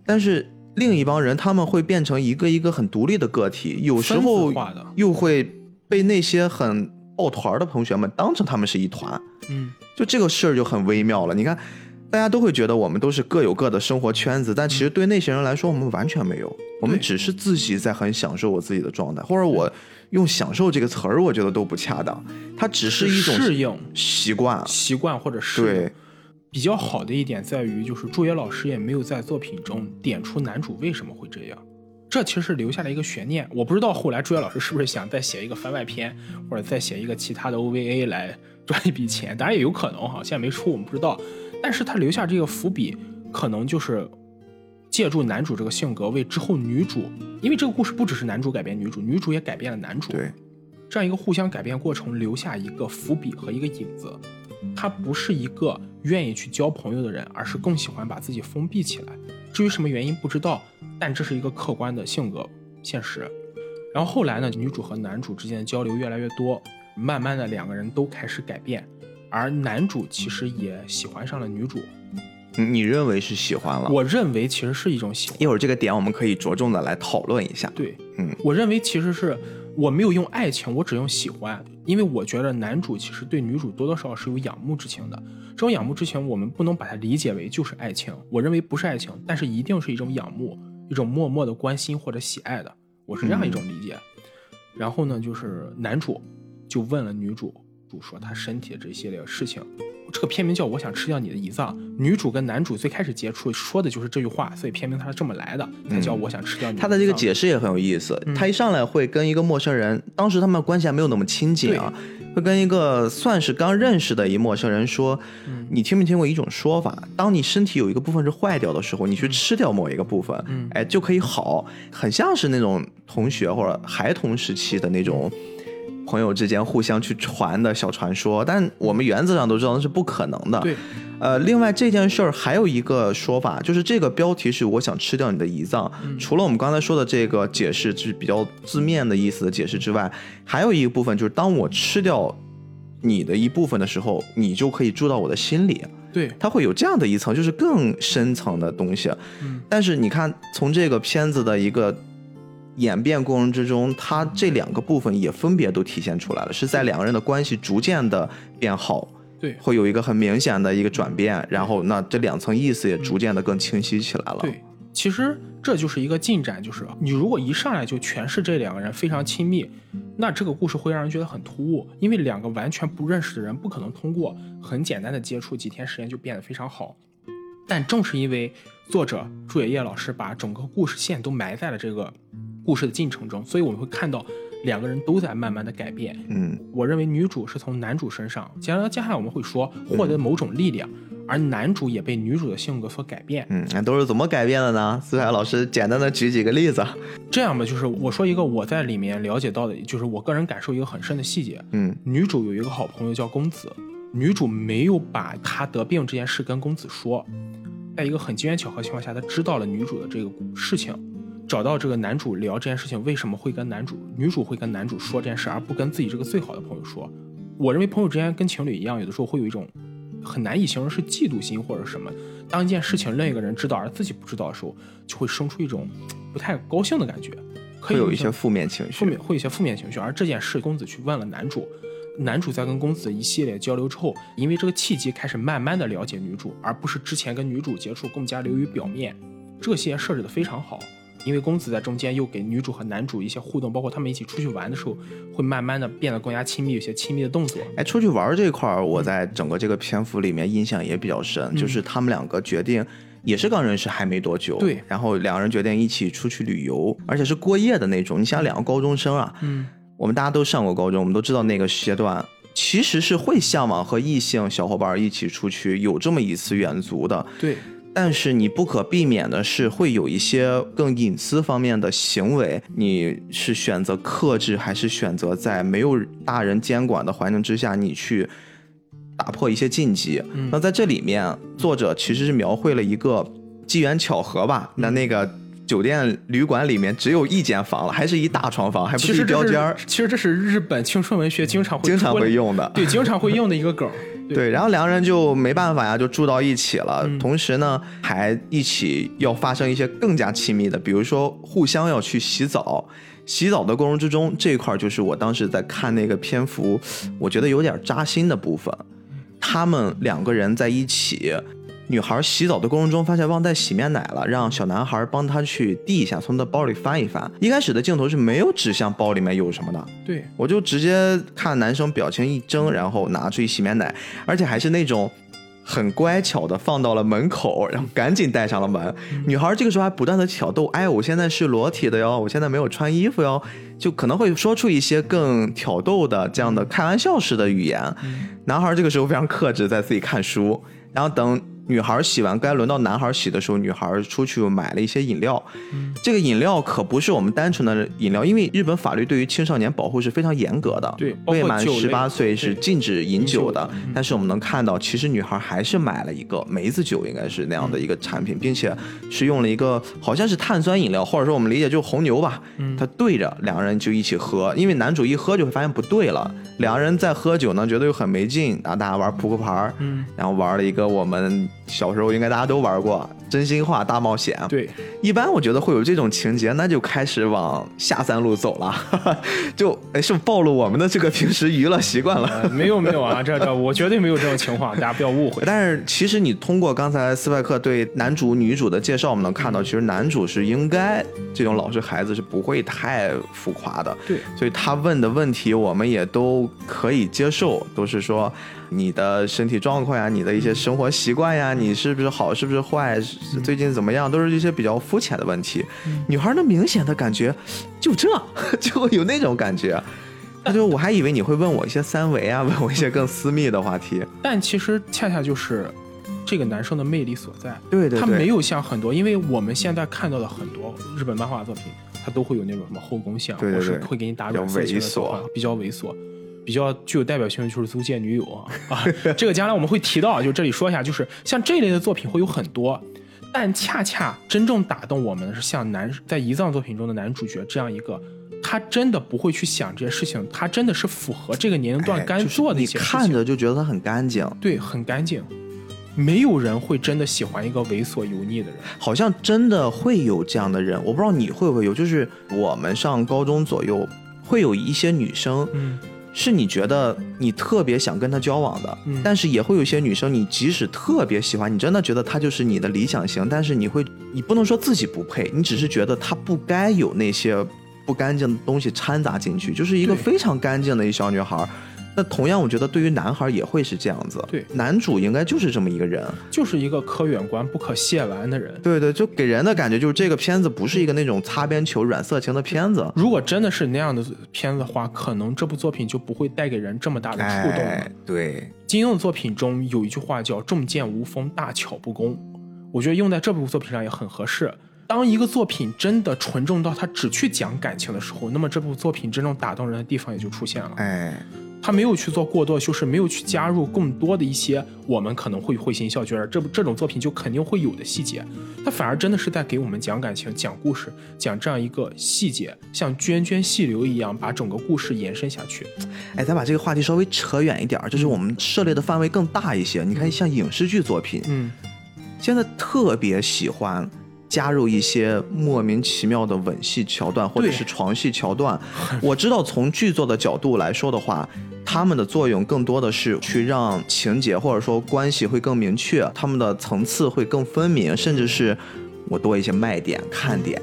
但是另一帮人他们会变成一个一个很独立的个体，有时候又会被那些很抱团的同学们当成他们是一团，嗯，就这个事儿就很微妙了。你看，大家都会觉得我们都是各有各的生活圈子，但其实对那些人来说，我们完全没有，我们只是自己在很享受我自己的状态，或者我用“享受”这个词儿，我觉得都不恰当，它只是一种适应习惯。习惯或者适应对。比较好的一点在于，就是朱野老师也没有在作品中点出男主为什么会这样，这其实是留下了一个悬念。我不知道后来朱野老师是不是想再写一个番外篇，或者再写一个其他的 OVA 来赚一笔钱，当然也有可能哈，现在没出我们不知道。但是他留下这个伏笔，可能就是借助男主这个性格为之后女主，因为这个故事不只是男主改变女主，女主也改变了男主。对，这样一个互相改变过程，留下一个伏笔和一个影子。他不是一个愿意去交朋友的人，而是更喜欢把自己封闭起来。至于什么原因不知道，但这是一个客观的性格现实。然后后来呢，女主和男主之间的交流越来越多，慢慢的两个人都开始改变，而男主其实也喜欢上了女主。你你认为是喜欢了？我认为其实是一种喜欢。一会儿这个点我们可以着重的来讨论一下。对，嗯，我认为其实是我没有用爱情，我只用喜欢，因为我觉得男主其实对女主多多少少是有仰慕之情的。这种仰慕之情，我们不能把它理解为就是爱情，我认为不是爱情，但是一定是一种仰慕，一种默默的关心或者喜爱的，我是这样一种理解。然后呢，就是男主就问了女主，主说他身体的这一系列事情。这个片名叫《我想吃掉你的胰脏》，女主跟男主最开始接触说的就是这句话，所以片名它是这么来的，才叫《我想吃掉你的。他的这个解释也很有意思。他一上来会跟一个陌生人，当时他们关系还没有那么亲近啊，会跟一个算是刚认识的一陌生人说：“你听没听过一种说法？当你身体有一个部分是坏掉的时候，你去吃掉某一个部分，嗯哎，就可以好。很像是那种同学或者孩童时期的那种。”朋友之间互相去传的小传说，但我们原则上都知道那是不可能的。对，呃，另外这件事儿还有一个说法，就是这个标题是“我想吃掉你的胰脏”。除了我们刚才说的这个解释，就是比较字面的意思的解释之外，还有一个部分就是，当我吃掉你的一部分的时候，你就可以住到我的心里。对，它会有这样的一层，就是更深层的东西。嗯，但是你看，从这个片子的一个演变过程之中，它这两个部分也分别都体现出来了，是在两个人的关系逐渐的变好。对会有一个很明显的一个转变，然后那这两层意思也逐渐的更清晰起来了。对，其实这就是一个进展，就是你如果一上来就诠释这两个人非常亲密，那这个故事会让人觉得很突兀，因为两个完全不认识的人不可能通过很简单的接触几天时间就变得非常好。但正是因为作者朱野叶老师把整个故事线都埋在了这个故事的进程中，所以我们会看到两个人都在慢慢的改变。嗯，我认为女主是从男主身上，接下来接下来我们会说获得某种力量，而男主也被女主的性格所改变。嗯，那都是怎么改变的呢？思海老师简单的举几个例子。这样吧，就是我说一个我在里面了解到的，就是我个人感受一个很深的细节。嗯女主有一个好朋友叫公子，女主没有把她得病这件事跟公子说，在一个很机缘巧合情况下，她知道了女主的这个事情，找到这个男主聊这件事情，为什么会跟男主、女主会跟男主说这件事，而不跟自己这个最好的朋友说？我认为朋友之间跟情侣一样，有的时候会有一种很难以形容是嫉妒心或者什么。当一件事情另一个人知道而自己不知道的时候，就会生出一种不太高兴的感觉，可以有一些负面情绪。负面会有一些负面情绪。而这件事，公子去问了男主，男主在跟公子一系列交流之后，因为这个契机开始慢慢的了解女主，而不是之前跟女主接触更加流于表面。这些设置的非常好，因为公子在中间又给女主和男主一些互动，包括他们一起出去玩的时候，会慢慢的变得更加亲密，有些亲密的动作。哎，出去玩这块儿，我在整个这个篇幅里面印象也比较深，就是他们两个决定。也是刚认识还没多久，对然后两个人决定一起出去旅游，而且是过夜的那种。你想，两个高中生啊，嗯，我们大家都上过高中，我们都知道那个阶段其实是会向往和异性小伙伴一起出去有这么一次远足的。对，但是你不可避免的是会有一些更隐私方面的行为，你是选择克制，还是选择在没有大人监管的环境之下，你去打破一些禁忌？嗯那在这里面，作者其实是描绘了一个机缘巧合吧？那那个酒店旅馆里面只有一间房了，还是一大床房，还不是标间儿，其实这是日本青春文学经常会经常会用的。对，经常会用的一个梗儿。对，然后两个人就没办法呀，就住到一起了。嗯同时呢，还一起要发生一些更加亲密的，比如说互相要去洗澡。洗澡的过程之中，这一块就是我当时在看那个篇幅，我觉得有点扎心的部分。他们两个人在一起，女孩洗澡的过程中发现忘带洗面奶了，让小男孩帮她去递一下，从她包里翻一翻。一开始的镜头是没有指向包里面有什么的，对，我就直接看男生表情一怔，然后拿出一洗面奶，而且还是那种很乖巧的放到了门口，然后赶紧带上了门。女孩这个时候还不断的挑逗，哎，我现在是裸体的哟，我现在没有穿衣服哟，就可能会说出一些更挑逗的这样的开玩笑式的语言。男孩这个时候非常克制，在自己看书，然后等。女孩洗完，该轮到男孩洗的时候，女孩出去买了一些饮料。这个饮料可不是我们单纯的饮料，因为日本法律对于青少年保护是非常严格的。对未满十八岁是禁止饮酒的。但是我们能看到，其实女孩还是买了一个梅子酒，应该是那样的一个产品，并且是用了一个好像是碳酸饮料，或者说我们理解就是红牛吧。嗯他对着两个人就一起喝，因为男主一喝就会发现不对了，两个人在喝酒呢，觉得又很没劲，然后大家玩扑克牌儿，嗯，然后玩了一个我们小时候应该大家都玩过真心话大冒险。对，一般我觉得会有这种情节，那就开始往下三路走了，就哎是不是暴露我们的这个平时娱乐习惯了？呃，没有没有啊，这这我绝对没有这种情况，大家不要误会。但是其实你通过刚才斯派克对男主女主的介绍，我们能看到，其实男主是应该这种老实孩子是不会太浮夸的，对，所以他问的问题我们也都可以接受，都是说你的身体状况呀，你的一些生活习惯呀，你是不是好，是不是坏，是最近怎么样，都是一些比较肤浅的问题。女孩能，明显的感觉就这，就有那种感觉。那就我还以为你会问我一些三维啊，问我一些更私密的话题。但其实恰恰就是这个男生的魅力所在。对对对，他没有像很多，因为我们现在看到的很多日本漫画作品，他都会有那种什么后宫像，对对对或是会给你打比较猥琐，比较猥琐。比较具有代表性的就是《租借女友》啊，啊，这个将来我们会提到，就这里说一下，就是像这类的作品会有很多，但恰恰真正打动我们的是像男在遗藏作品中的男主角这样一个，他真的不会去想这些事情，他真的是符合这个年龄段该做的一你些事情。看着就觉得他很干净，对，很干净。没有人会真的喜欢一个猥琐油腻的人。好像真的会有这样的人，我不知道你会不会有，就是我们上高中左右会有一些女生，嗯，是你觉得你特别想跟他交往的，嗯但是也会有一些女生，你即使特别喜欢，你真的觉得她就是你的理想型，但是你会，你不能说自己不配，你只是觉得她不该有那些不干净的东西掺杂进去，就是一个非常干净的一小女孩。那同样，我觉得对于男孩也会是这样子。对男主应该就是这么一个人。就是一个可远观不可亵玩的人。对对，就给人的感觉就是这个片子不是一个那种擦边球、软色情的片子。如果真的是那样的片子的话，可能这部作品就不会带给人这么大的触动了。哎，对，金庸的作品中有一句话叫“重剑无锋，大巧不工”，我觉得用在这部作品上也很合适。当一个作品真的纯正到他只去讲感情的时候，那么这部作品真正打动人的地方也就出现了。哎，他没有去做过多的修饰，没有去加入更多的一些我们可能会会心笑，觉得这部这种作品就肯定会有的细节，他反而真的是在给我们讲感情、讲故事、讲这样一个细节，像涓涓细流一样把整个故事延伸下去。哎，咱把这个话题稍微扯远一点儿，就是我们涉猎的范围更大一些。你看，像影视剧作品，嗯，现在特别喜欢加入一些莫名其妙的吻戏桥段，或者是床戏桥段。我知道从剧作的角度来说的话，他们的作用更多的是去让情节或者说关系会更明确，他们的层次会更分明，甚至是我多一些卖点、看点，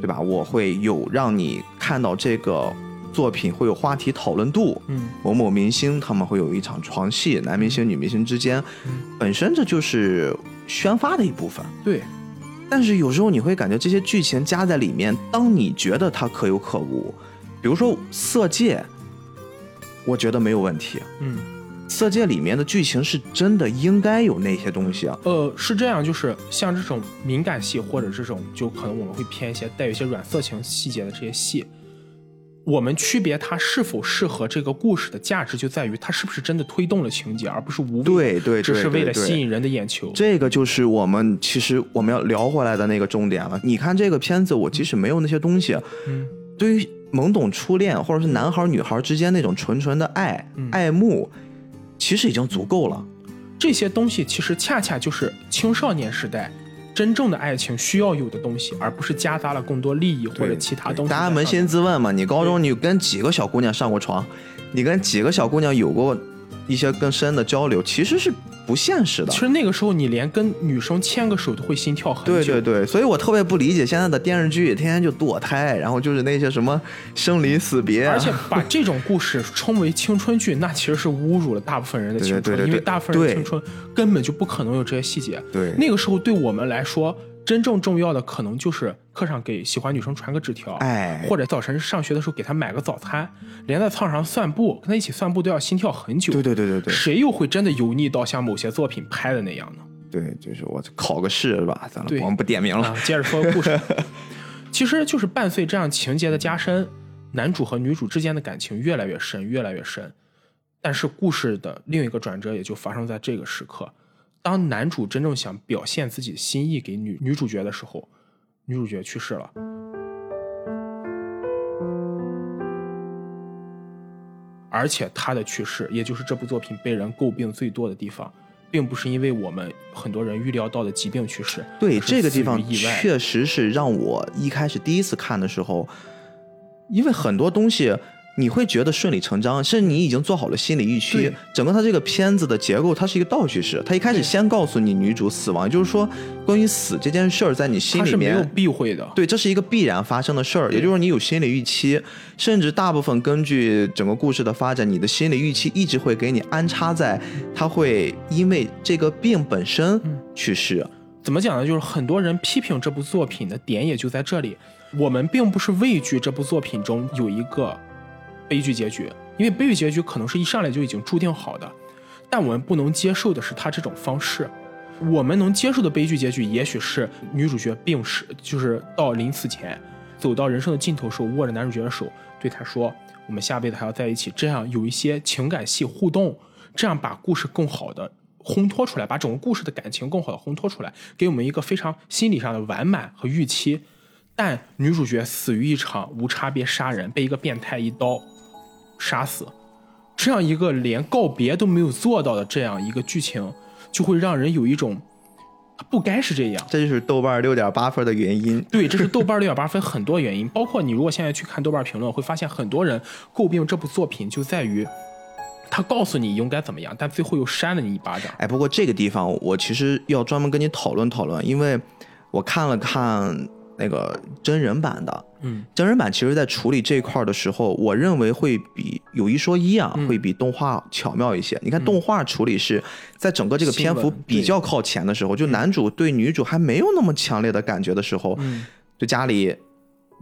对吧？我会有让你看到这个作品会有话题讨论度，嗯，某某明星他们会有一场床戏，男明星、女明星之间，本身这就是宣发的一部分。对，但是有时候你会感觉这些剧情加在里面，当你觉得它可有可无，比如说《色戒》，我觉得没有问题，嗯，《色戒》里面的剧情是真的应该有那些东西啊。呃，是这样，就是像这种敏感戏或者这种，就可能我们会偏一些带有一些软色情细节的这些戏。我们区别它是否适合这个故事的价值，就在于它是不是真的推动了情节，而不是无谓对对对只是为了吸引人的眼球。这个就是我们其实我们要聊回来的那个重点了。你看这个片子，我即使没有那些东西，嗯，对于懵懂初恋或者是男孩女孩之间那种纯纯的爱、嗯爱慕，其实已经足够了。这些东西其实恰恰就是青少年时代真正的爱情需要有的东西，而不是夹杂了更多利益或者其他东西。大家扪心自问嘛，你高中你跟几个小姑娘上过床？你跟几个小姑娘有过一些更深的交流？其实是。不现实的。其实那个时候，你连跟女生牵个手都会心跳很久。对对对，所以我特别不理解现在的电视剧，天天就堕胎，然后就是那些什么生离死别。而且把这种故事称为青春剧，那其实是侮辱了大部分人的青春，因为大部分人青春根本就不可能有这些细节。对，那个时候对我们来说。真正重要的可能就是课上给喜欢女生传个纸条，哎，或者早晨上学的时候给她买个早餐，连在操场上散步，跟她一起散步都要心跳很久。对对对对对，谁又会真的油腻到像某些作品拍的那样呢？对，就是我考个试是吧？咱了，我们不点名了，接着说故事。其实就是伴随这样情节的加深，男主和女主之间的感情越来越深，越来越深。但是故事的另一个转折也就发生在这个时刻。当男主真正想表现自己的心意给女女主角的时候，女主角去世了。而且她的去世，也就是这部作品被人诟病最多的地方，并不是因为我们很多人预料到的疾病去世。对这个地方，确实是让我一开始第一次看的时候，因为很多东西。你会觉得顺理成章，甚至你已经做好了心理预期。整个它这个片子的结构，它是一个倒叙式。它一开始先告诉你女主死亡，就是说关于死这件事儿，在你心里面没有避讳的。对，这是一个必然发生的事儿，也就是说你有心理预期，甚至大部分根据整个故事的发展，你的心理预期一直会给你安插在他会因为这个病本身去世。怎么讲呢？就是很多人批评这部作品的点也就在这里。我们并不是畏惧这部作品中有一个。悲剧结局，因为悲剧结局可能是一上来就已经注定好的，但我们不能接受的是他这种方式。我们能接受的悲剧结局，也许是女主角病逝，就是到临死前，走到人生的尽头时候，握着男主角的手，对他说：“我们下辈子还要在一起。”这样有一些情感戏互动，这样把故事更好的烘托出来，把整个故事的感情更好的烘托出来，给我们一个非常心理上的完满和预期。但女主角死于一场无差别杀人，被一个变态一刀。杀死，这样一个连告别都没有做到的这样一个剧情，就会让人有一种，他不该是这样。这就是豆瓣六点八分的原因。对，这是豆瓣六点八分很多原因，包括你如果现在去看豆瓣评论，会发现很多人诟病这部作品就在于，他告诉你应该怎么样，但最后又扇了你一巴掌。哎，不过这个地方我其实要专门跟你讨论讨论，因为我看了看。那个真人版的，嗯，真人版其实，在处理这块的时候，我认为会比有一说一啊，会比动画巧妙一些。你看，动画处理是在整个这个篇幅比较靠前的时候，就男主对女主还没有那么强烈的感觉的时候，就家里。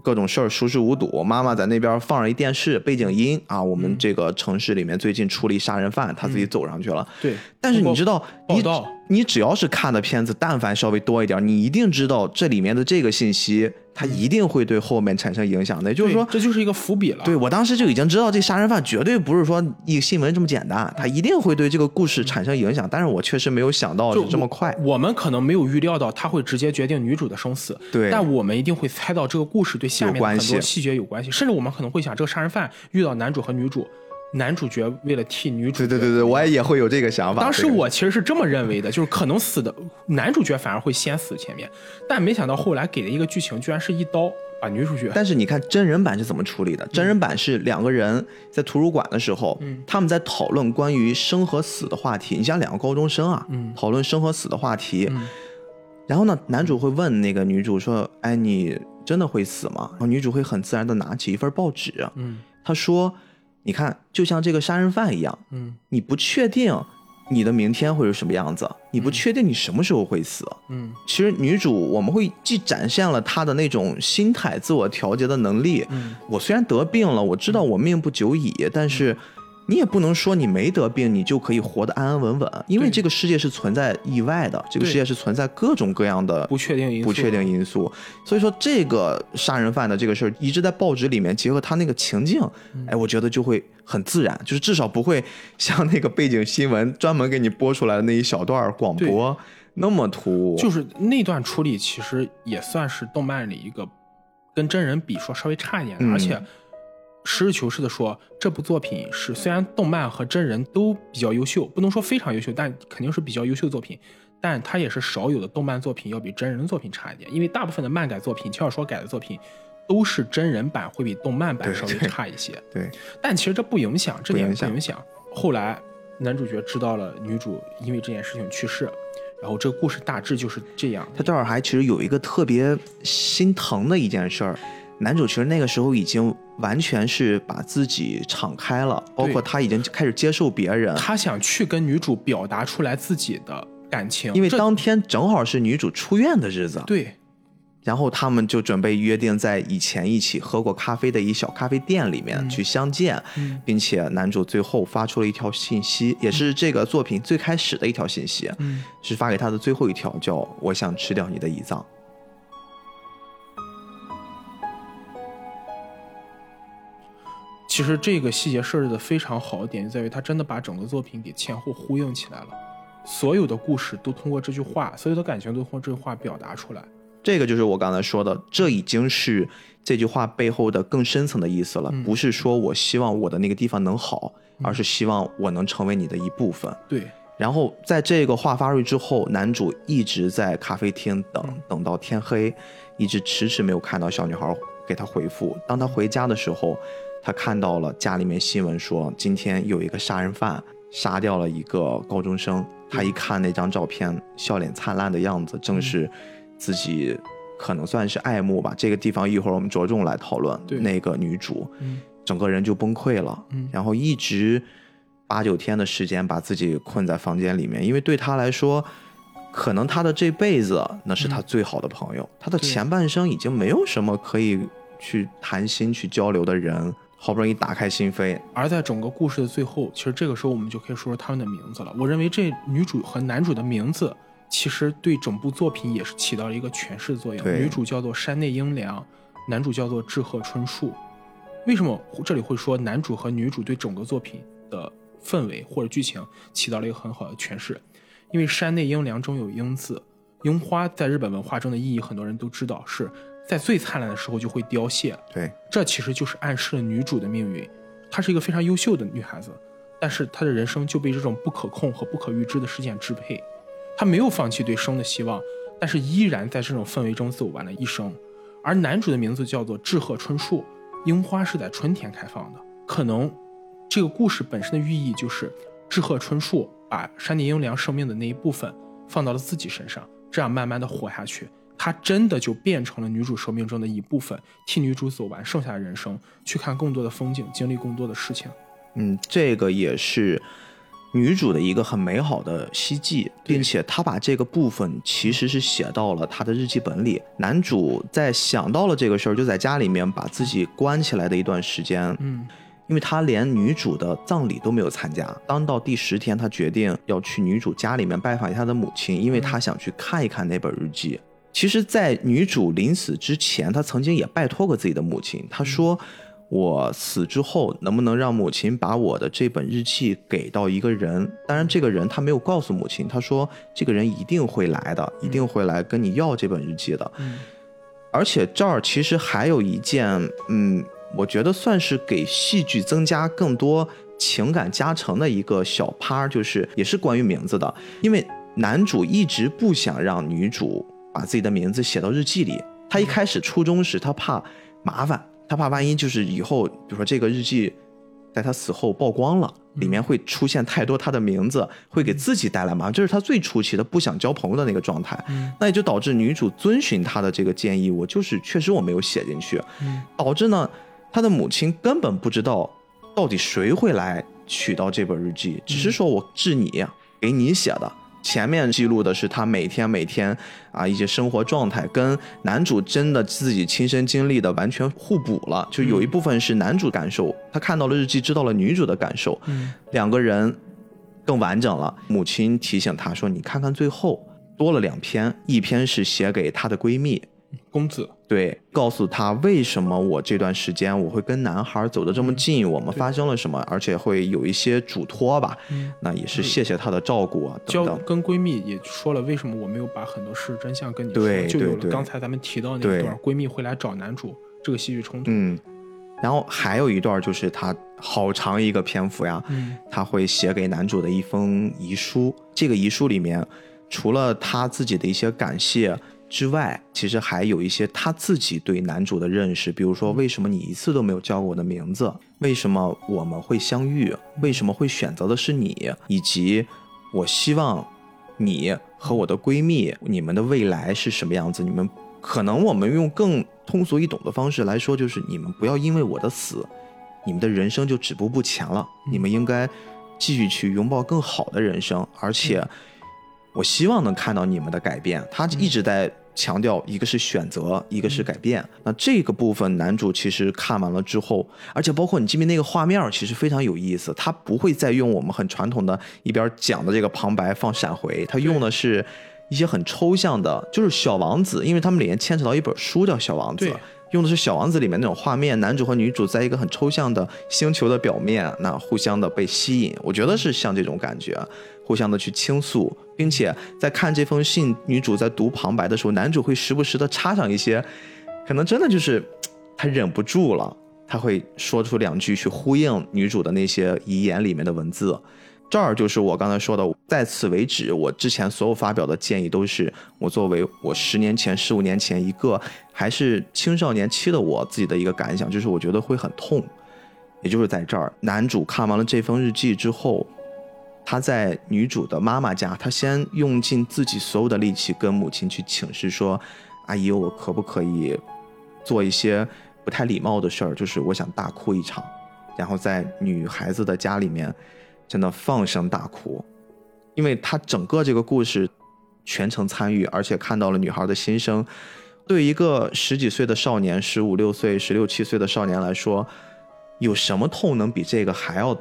各种事儿熟视无睹，妈妈在那边放着一电视背景音啊。我们这个城市里面最近出了一杀人犯，他自己走上去了。对，但是你知道，你你只要是看的片子，但凡稍微多一点，你一定知道这里面的这个信息。它一定会对后面产生影响的，也就是说，这就是一个伏笔了。对我当时就已经知道，这杀人犯绝对不是说一个新闻这么简单，他一定会对这个故事产生影响。但是我确实没有想到是这么快。我们可能没有预料到他会直接决定女主的生死，对。但我们一定会猜到这个故事对下面很多细节有关系，甚至我们可能会想，这个杀人犯遇到男主和女主。男主角为了替女主，对对对对，我也也会有这个想法。当时我其实是这么认为的，就是可能死的男主角反而会先死前面，但没想到后来给的一个剧情居然是一刀把女主角。但是你看真人版是怎么处理的？真人版是两个人在图书馆的时候，他们在讨论关于生和死的话题。你像两个高中生啊，讨论生和死的话题。然后呢，男主会问那个女主说：“哎，你真的会死吗？”然后女主会很自然的拿起一份报纸，嗯，她说。你看，就像这个杀人犯一样，嗯，你不确定你的明天会是什么样子，你不确定你什么时候会死，嗯，其实女主我们会既展现了她的那种心态、自我调节的能力，嗯，我虽然得病了，我知道我命不久矣，但是。你也不能说你没得病，你就可以活得安安稳稳，因为这个世界是存在意外的，这个世界是存在各种各样的不确定因素。不确定因素，所以说这个杀人犯的这个事儿一直在报纸里面，结合他那个情境，哎，我觉得就会很自然，就是至少不会 像那个背景新闻专门给你播出来的那一小段广播那么突兀。就是那段处理其实也算是动漫里一个跟真人比说稍微差一点的，而且。实事求是的说，这部作品是虽然动漫和真人都比较优秀，不能说非常优秀，但肯定是比较优秀的作品。但它也是少有的动漫作品要比真人作品差一点，因为大部分的漫改作品、轻小说改的作品，都是真人版会比动漫版稍微差一些。对，但其实这不影响，这点不影响不影响。后来男主角知道了女主因为这件事情去世，然后这个故事大致就是这样。他这儿还其实有一个特别心疼的一件事儿，男主其实那个时候已经完全是把自己敞开了，包括他已经开始接受别人，他想去跟女主表达出来自己的感情，因为当天正好是女主出院的日子，对。然后他们就准备约定在以前一起喝过咖啡的一小咖啡店里面嗯。去相见，嗯。并且男主最后发出了一条信息，也是这个作品最开始的一条信息，嗯。是发给他的最后一条，叫“我想吃掉你的胰脏”。其实这个细节设置的非常好的点就在于，他真的把整个作品给前后呼应起来了，所有的故事都通过这句话，所有的感情都通过这句话表达出来。这个就是我刚才说的，这已经是这句话背后的更深层的意思了，嗯不是说我希望我的那个地方能好，而是希望我能成为你的一部分。对，然后在这个话发出去之后，男主一直在咖啡厅等，嗯等到天黑，一直迟迟没有看到小女孩给他回复。当他回家的时候，他看到了家里面新闻说，今天有一个杀人犯杀掉了一个高中生。他一看那张照片，笑脸灿烂的样子，正是自己可能算是爱慕吧。这个地方一会儿我们着重来讨论对那个女主。嗯整个人就崩溃了，嗯然后一直八九天的时间把自己困在房间里面，因为对他来说，可能他的这辈子那是他最好的朋友，他的前半生已经没有什么可以去谈心、去交流的人，好不容易打开心扉，而在整个故事的最后，其实这个时候我们就可以说说他们的名字了。我认为这女主和男主的名字，其实对整部作品也是起到了一个诠释作用。女主叫做山内英良，男主叫做志贺春树。为什么这里会说男主和女主对整个作品的氛围或者剧情起到了一个很好的诠释？因为山内英良中有英字，樱花在日本文化中的意义很多人都知道，是在最灿烂的时候就会凋谢，对，这其实就是暗示了女主的命运。她是一个非常优秀的女孩子，但是她的人生就被这种不可控和不可预知的事件支配。她没有放弃对生的希望，但是依然在这种氛围中走完了一生。而男主的名字叫做志贺春树，樱花是在春天开放的。可能这个故事本身的寓意就是志贺春树把山地英良生命的那一部分放到了自己身上，这样慢慢的活下去。他真的就变成了女主生命中的一部分，替女主走完剩下的人生，去看更多的风景，经历更多的事情。嗯，这个也是女主的一个很美好的希冀，并且她把这个部分其实是写到了她的日记本里。男主在想到了这个事儿，就在家里面把自己关起来的一段时间，嗯因为他连女主的葬礼都没有参加。当到第十天，他决定要去女主家里面拜访一下他的母亲，因为他想去看一看那本日记。其实，在女主临死之前，她曾经也拜托过自己的母亲，她说：“我死之后，能不能让母亲把我的这本日记给到一个人？当然，这个人她没有告诉母亲，她说这个人一定会来的，一定会来跟你要这本日记的。嗯而且这儿其实还有一件，嗯，我觉得算是给戏剧增加更多情感加成的一个小趴，就是也是关于名字的，因为男主一直不想让女主把自己的名字写到日记里。他一开始初衷是他怕麻烦，他怕万一就是以后，比如说这个日记在他死后曝光了，里面会出现太多他的名字，会给自己带来麻烦，这是他最初期的不想交朋友的那个状态。嗯那也就导致女主遵循他的这个建议，我就是确实我没有写进去，嗯导致呢，他的母亲根本不知道到底谁会来取到这本日记，只是说我致你，给你写的。前面记录的是他每天每天啊一些生活状态，跟男主真的自己亲身经历的完全互补了。就有一部分是男主感受，他看到了日记，知道了女主的感受，嗯两个人更完整了。母亲提醒他说：“你看看最后多了两篇，一篇是写给她的闺蜜，公子，对，告诉他为什么我这段时间我会跟男孩走得这么近，我们发生了什么，而且会有一些嘱托吧。嗯，那也是谢谢他的照顾啊，等交等。跟闺蜜也说了为什么我没有把很多事真相跟你说，对就刚才咱们提到那一段，闺蜜会来找男主这个戏剧冲突。嗯，然后还有一段就是他好长一个篇幅呀，嗯他会写给男主的一封遗书。这个遗书里面，除了他自己的一些感谢之外，其实还有一些他自己对男主的认识，比如说为什么你一次都没有叫过我的名字，为什么我们会相遇，为什么会选择的是你，以及我希望你和我的闺蜜，你们的未来是什么样子？你们可能我们用更通俗易懂的方式来说，就是你们不要因为我的死，你们的人生就止步不前了。你们应该继续去拥抱更好的人生，而且我希望能看到你们的改变。他一直在强调，一个是选择，一个是改变。那这个部分，男主其实看完了之后，而且包括你这边那个画面，其实非常有意思。他不会再用我们很传统的一边讲的这个旁白放闪回，他用的是一些很抽象的，就是《小王子》，因为他们里面牵扯到一本书叫《小王子》对。用的是《小王子》里面那种画面，男主和女主在一个很抽象的星球的表面，那互相的被吸引，我觉得是像这种感觉，互相的去倾诉，并且在看这封信，女主在读旁白的时候，男主会时不时的插上一些，可能真的就是他忍不住了，他会说出两句去呼应女主的那些遗言里面的文字。这儿就是我刚才说的，在此为止，我之前所有发表的建议都是我作为我十年前、十五年前一个还是青少年期的我自己的一个感想，就是我觉得会很痛。也就是在这儿，男主看完了这封日记之后，他在女主的妈妈家，他先用尽自己所有的力气跟母亲去请示说：“阿姨，我可不可以做一些不太礼貌的事儿？就是我想大哭一场。”然后在女孩子的家里面。真的放声大哭，因为他整个这个故事全程参与，而且看到了女孩的心声。对一个十几岁的少年、十五六岁、十六七岁的少年来说，有什么痛能比这个还要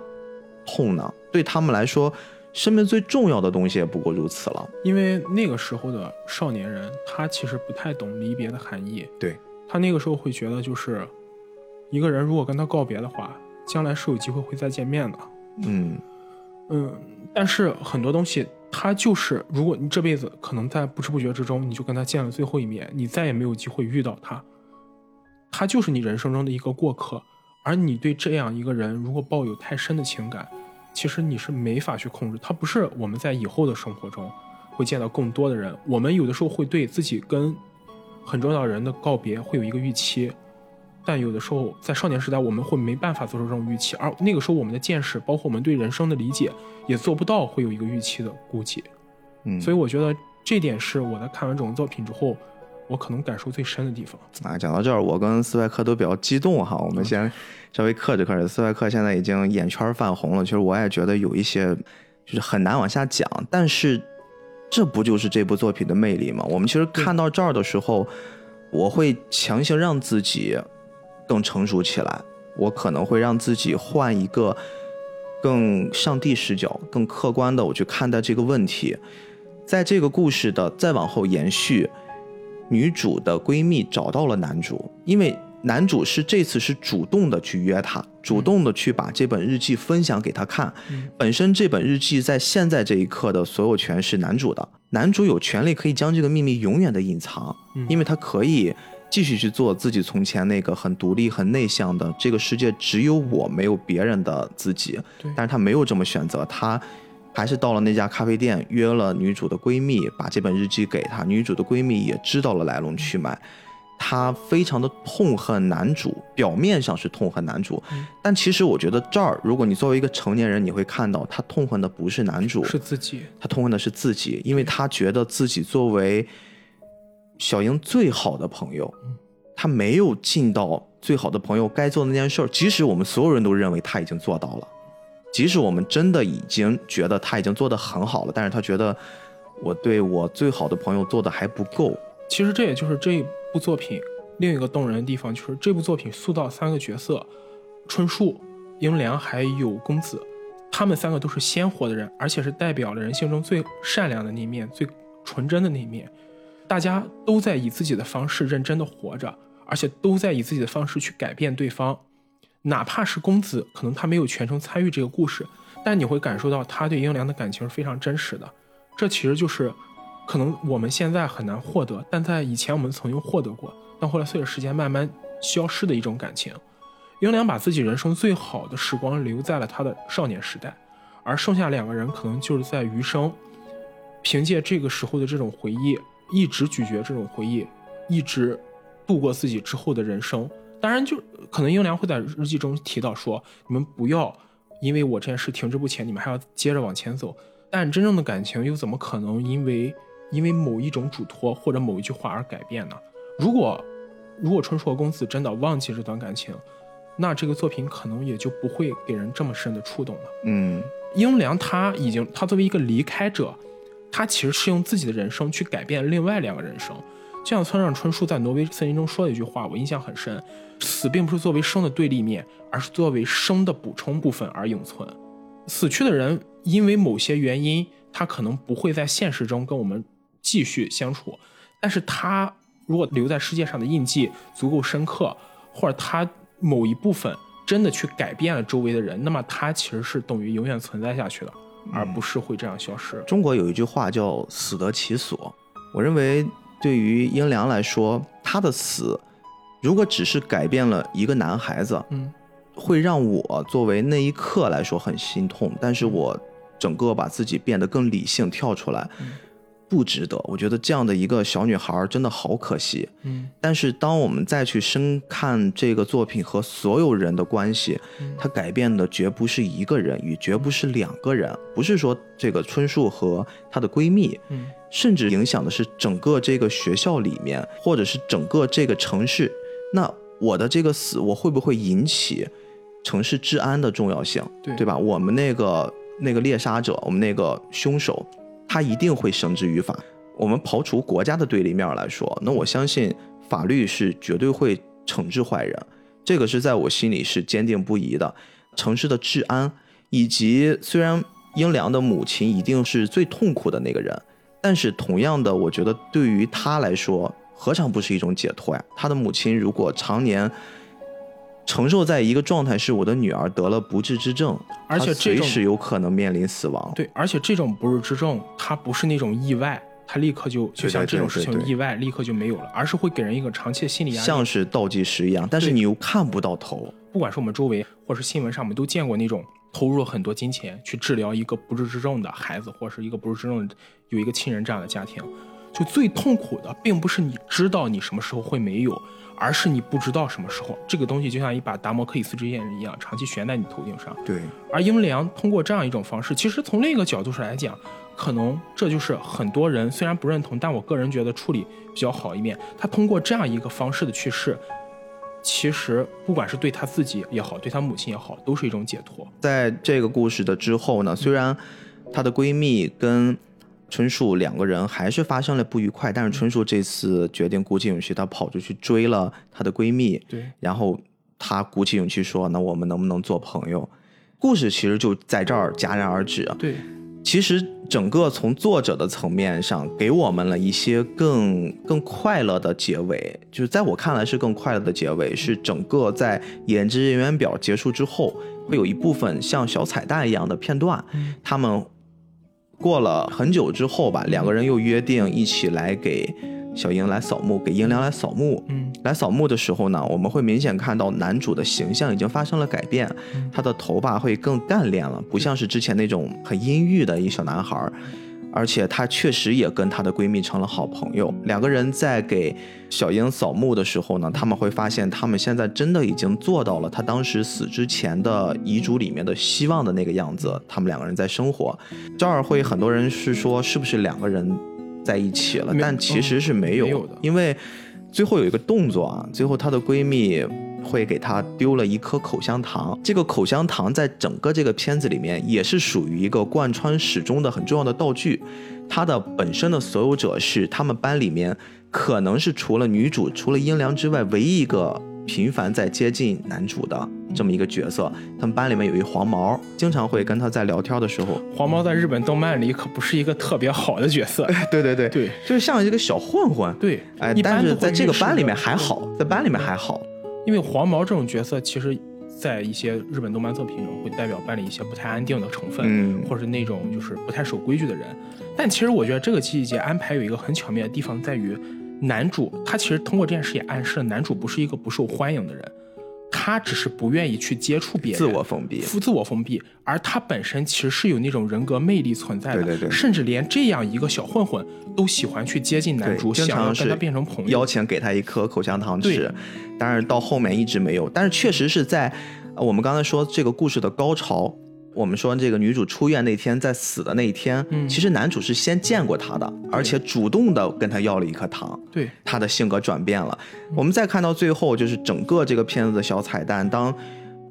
痛呢？对他们来说，生命最重要的东西也不过如此了。因为那个时候的少年人，他其实不太懂离别的含义。对他那个时候会觉得，就是一个人如果跟他告别的话，将来是有机会会再见面的。嗯。嗯，但是很多东西，它就是如果你这辈子可能在不知不觉之中，你就跟他见了最后一面，你再也没有机会遇到他，他就是你人生中的一个过客。而你对这样一个人如果抱有太深的情感，其实你是没法去控制。他不是我们在以后的生活中会见到更多的人，我们有的时候会对自己跟很重要人的告别会有一个预期。但有的时候，在少年时代，我们会没办法做出这种预期，而那个时候我们的见识，包括我们对人生的理解，也做不到会有一个预期的估计。嗯，所以我觉得这点是我在看完整个作品之后，我可能感受最深的地方。啊，讲到这儿，我跟斯派克都比较激动哈。我们先稍微克制克制。斯派克现在已经眼圈泛红了，其实我也觉得有一些就是很难往下讲，但是这不就是这部作品的魅力吗？我们其实看到这儿的时候，我会强行让自己。更成熟起来，我可能会让自己换一个更上帝视角、更客观的我去看待这个问题。在这个故事的再往后延续，女主的闺蜜找到了男主，因为男主是这次是主动的去约她，主动的去把这本日记分享给她看。本身这本日记在现在这一刻的所有权是男主的，男主有权利可以将这个秘密永远的隐藏，因为他可以。继续去做自己从前那个很独立、很内向的这个世界只有我没有别人的自己，但是他没有这么选择，他还是到了那家咖啡店约了女主的闺蜜，把这本日记给她。女主的闺蜜也知道了来龙去脉，她非常的痛恨男主，表面上是痛恨男主，但其实我觉得这儿，如果你作为一个成年人，你会看到她痛恨的不是男主，是自己，她痛恨的是自己，因为她觉得自己作为。小英最好的朋友，他没有尽到最好的朋友该做的那件事儿。即使我们所有人都认为他已经做到了，即使我们真的已经觉得他已经做得很好了，但是他觉得我对我最好的朋友做的还不够。其实这也就是这部作品另一个动人的地方，就是这部作品塑造三个角色：春树、英良还有公子，他们三个都是鲜活的人，而且是代表了人性中最善良的那一面、最纯真的那一面。大家都在以自己的方式认真的活着，而且都在以自己的方式去改变对方。哪怕是公子，可能他没有全程参与这个故事，但你会感受到他对英良的感情是非常真实的。这其实就是可能我们现在很难获得，但在以前我们曾经获得过，但后来随着时间慢慢消失的一种感情。英良把自己人生最好的时光留在了他的少年时代，而剩下两个人可能就是在余生，凭借这个时候的这种回忆，一直咀嚼这种回忆，一直度过自己之后的人生。当然，就可能英良会在日记中提到说：“你们不要因为我这件事停滞不前，你们还要接着往前走。”但真正的感情又怎么可能因为因为某一种嘱托或者某一句话而改变呢？如果如果春树公子真的忘记这段感情，那这个作品可能也就不会给人这么深的触动了。嗯，英良他已经他作为一个离开者，他其实是用自己的人生去改变另外两个人生。就像村上春树在《挪威森林》中说的一句话，我印象很深：死并不是作为生的对立面，而是作为生的补充部分而永存。死去的人因为某些原因，他可能不会在现实中跟我们继续相处，但是他如果留在世界上的印记足够深刻，或者他某一部分真的去改变了周围的人，那么他其实是等于永远存在下去的，而不是会这样消失。中国有一句话叫“死得其所”，我认为对于英良来说，他的死如果只是改变了一个男孩子，嗯，会让我作为那一刻来说很心痛，但是我整个把自己变得更理性，跳出来，嗯不值得。我觉得这样的一个小女孩真的好可惜。嗯但是当我们再去深看这个作品和所有人的关系，嗯它改变的绝不是一个人，也绝不是两个人，不是说这个春树和她的闺蜜，嗯甚至影响的是整个这个学校里面，或者是整个这个城市。那我的这个死，我会不会引起城市治安的重要性？对对吧？我们那个那个猎杀者，我们那个凶手，他一定会绳之于法。我们刨除国家的对立面来说，那我相信法律是绝对会惩治坏人，这个是在我心里是坚定不移的。城市的治安，以及虽然英良的母亲一定是最痛苦的那个人，但是同样的，我觉得对于他来说，何尝不是一种解脱呀？他的母亲如果常年承受在一个状态，是我的女儿得了不治之症，而且随时有可能面临死亡。对，而且这种不治之症，它不是那种意外，它立刻就就像这种事情意外立刻就没有了，而是会给人一个长期的心理压力。像是倒计时一样，但是你又看不到头。不管是我们周围或是新闻上，我们都见过那种投入了很多金钱去治疗一个不治之症的孩子，或者是一个不治之症有一个亲人这样的家庭，就最痛苦的，并不是你知道你什么时候会没有，而是你不知道什么时候。这个东西就像一把达摩克里斯之剑一样，长期悬在你头顶上。对，而英良通过这样一种方式，其实从另一个角度上来讲，可能这就是很多人虽然不认同，但我个人觉得处理比较好一面。他通过这样一个方式的去世，其实不管是对他自己也好，对他母亲也好，都是一种解脱。在这个故事的之后呢，虽然她的闺蜜跟春树两个人还是发生了不愉快，但是春树这次决定鼓起勇气，她跑出去追了她的闺蜜，对，然后她鼓起勇气说：“那我们能不能做朋友？”故事其实就在这儿戛然而止。对，其实整个从作者的层面上，给我们了一些更更快乐的结尾，就是在我看来是更快乐的结尾，是整个在演职人员表结束之后，会有一部分像小彩蛋一样的片段，嗯他们过了很久之后吧，两个人又约定一起来给小英来扫墓，给英良来扫墓。嗯来扫墓的时候呢，我们会明显看到男主的形象已经发生了改变，嗯他的头发会更干练了，不像是之前那种很阴郁的一小男孩儿。而且她确实也跟她的闺蜜成了好朋友。两个人在给小英扫墓的时候呢，他们会发现他们现在真的已经做到了她当时死之前的遗嘱里面的希望的那个样子。他们两个人在生活，这儿会很多人是说是不是两个人在一起了，但其实是没有，的因为最后有一个动作啊，最后她的闺蜜会给他丢了一颗口香糖。这个口香糖在整个这个片子里面也是属于一个贯穿始终的很重要的道具。它的本身的所有者是他们班里面可能是除了女主、除了英良之外唯一一个频繁在接近男主的这么一个角色。他们班里面有一黄毛，经常会跟他在聊天的时候，黄毛在日本动漫里可不是一个特别好的角色。对对对对就是像一个小混混。对，哎，但是在这个班里面还好，在班里面还好。因为黄毛这种角色，其实，在一些日本动漫作品中，会代表班里一些不太安定的成分，嗯或者是那种就是不太守规矩的人。但其实我觉得这个季节安排有一个很巧妙的地方，在于男主他其实通过这件事也暗示了男主不是一个不受欢迎的人，他只是不愿意去接触别人，自我封闭，自我封闭，而他本身其实是有那种人格魅力存在的，对对对甚至连这样一个小混混都喜欢去接近男，主，想要跟他变成朋友邀。请给他一颗口香糖吃，但是到后面一直没有。但是确实是在呃我们刚才说这个故事的高潮，我们说这个女主出院那天，在死的那一天，嗯其实男主是先见过她的，而且主动的跟她要了一颗糖。对，她的性格转变了。嗯我们再看到最后，就是整个这个片子的小彩蛋，当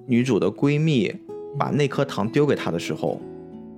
女主的闺蜜把那颗糖丢给她的时候，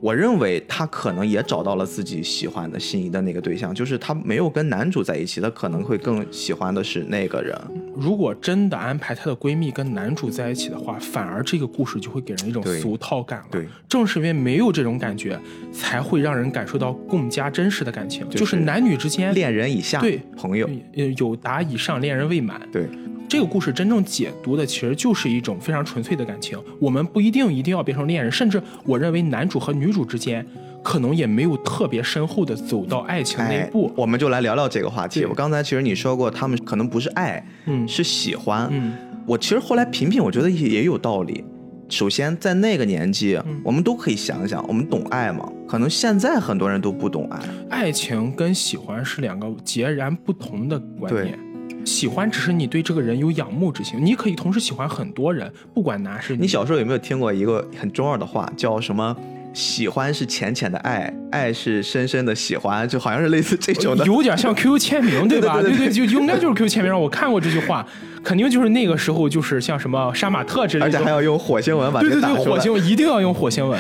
我认为她可能也找到了自己喜欢的心仪的那个对象，就是她没有跟男主在一起，她可能会更喜欢的是那个人。如果真的安排她的闺蜜跟男主在一起的话，反而这个故事就会给人一种俗套感了。对，正是因为没有这种感觉，才会让人感受到更加真实的感情，就是就是男女之间恋人以下，对朋友，呃有达以上，恋人未满。对，这个故事真正解读的其实就是一种非常纯粹的感情。我们不一定一定要变成恋人，甚至我认为男主和女主之间可能也没有特别深厚的走到爱情那哎一步。我们就来聊聊这个话题。我刚才其实你说过，他们可能不是爱，嗯是喜欢。嗯，我其实后来品品，我觉得也也有道理。首先，在那个年纪，嗯我们都可以想想，我们懂爱吗？可能现在很多人都不懂爱。爱情跟喜欢是两个截然不同的观念。喜欢只是你对这个人有仰慕之情，你可以同时喜欢很多人，不管男是女。你小时候有没有听过一个很中二的话，叫什么？喜欢是浅浅的爱，爱是深深的喜欢，就好像是类似这种的。有点像 QQ 签名，对吧？对对对对，就应该就是 QQ 签名。我看过这句话，肯定就是那个时候，就是像什么杀马特之类的，而且还要用火星文对对对。火星文一定要用火星文。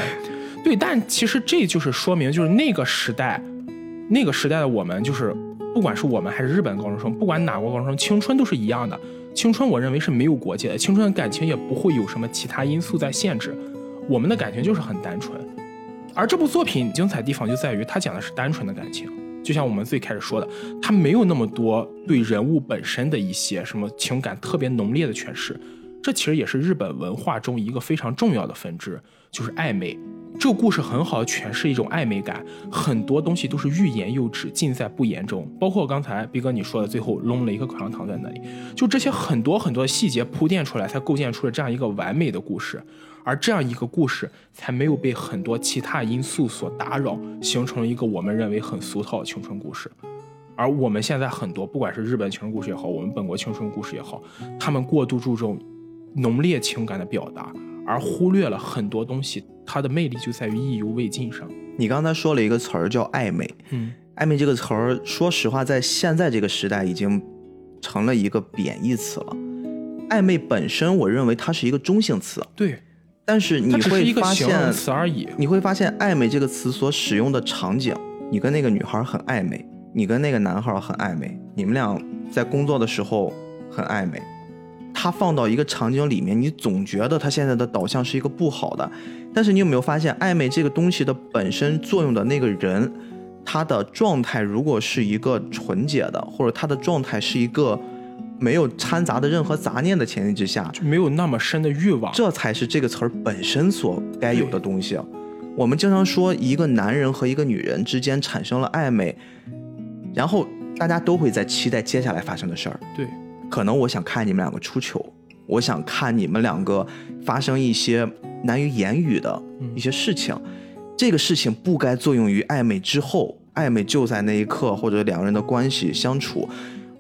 对，但其实这就是说明，就是那个时代，那个时代的我们，就是不管是我们还是日本高中生，不管哪国高中生，青春都是一样的。青春我认为是没有国界的，青春的感情也不会有什么其他因素在限制，我们的感情就是很单纯。而这部作品精彩地方就在于，它讲的是单纯的感情，就像我们最开始说的，它没有那么多对人物本身的一些什么情感特别浓烈的诠释。这其实也是日本文化中一个非常重要的分支，就是暧昧。这个故事很好的诠释一种暧昧感，很多东西都是欲言又止，尽在不言中。包括刚才逼哥你说的，最后弄了一个口香糖在那里，就这些很多很多的细节铺垫出来，才构建出了这样一个完美的故事。而这样一个故事，才没有被很多其他因素所打扰，形成了一个我们认为很俗套的青春故事。而我们现在很多，不管是日本青春故事也好，我们本国青春故事也好，他们过度注重浓烈情感的表达，而忽略了很多东西，它的魅力就在于意犹未尽上。你刚才说了一个词儿叫暧昧，嗯，暧昧这个词儿，说实话，在现在这个时代已经成了一个贬义词了。暧昧本身，我认为它是一个中性词，对，但是你会发现，词而已。你会发现暧昧这个词所使用的场景，你跟那个女孩很暧昧，你跟那个男孩很暧昧，你们俩在工作的时候很暧昧。他放到一个场景里面，你总觉得它现在的导向是一个不好的，但是你有没有发现，暧昧这个东西的本身作用的那个人，他的状态如果是一个纯洁的，或者他的状态是一个没有掺杂的任何杂念的前提之下，就没有那么深的欲望。这才是这个词儿本身所该有的东西。我们经常说一个男人和一个女人之间产生了暧昧，然后大家都会在期待接下来发生的事儿。对，可能我想看你们两个出糗，我想看你们两个发生一些难于言语的一些事情。这个事情不该作用于暧昧之后，暧昧就在那一刻，或者两个人的关系相处，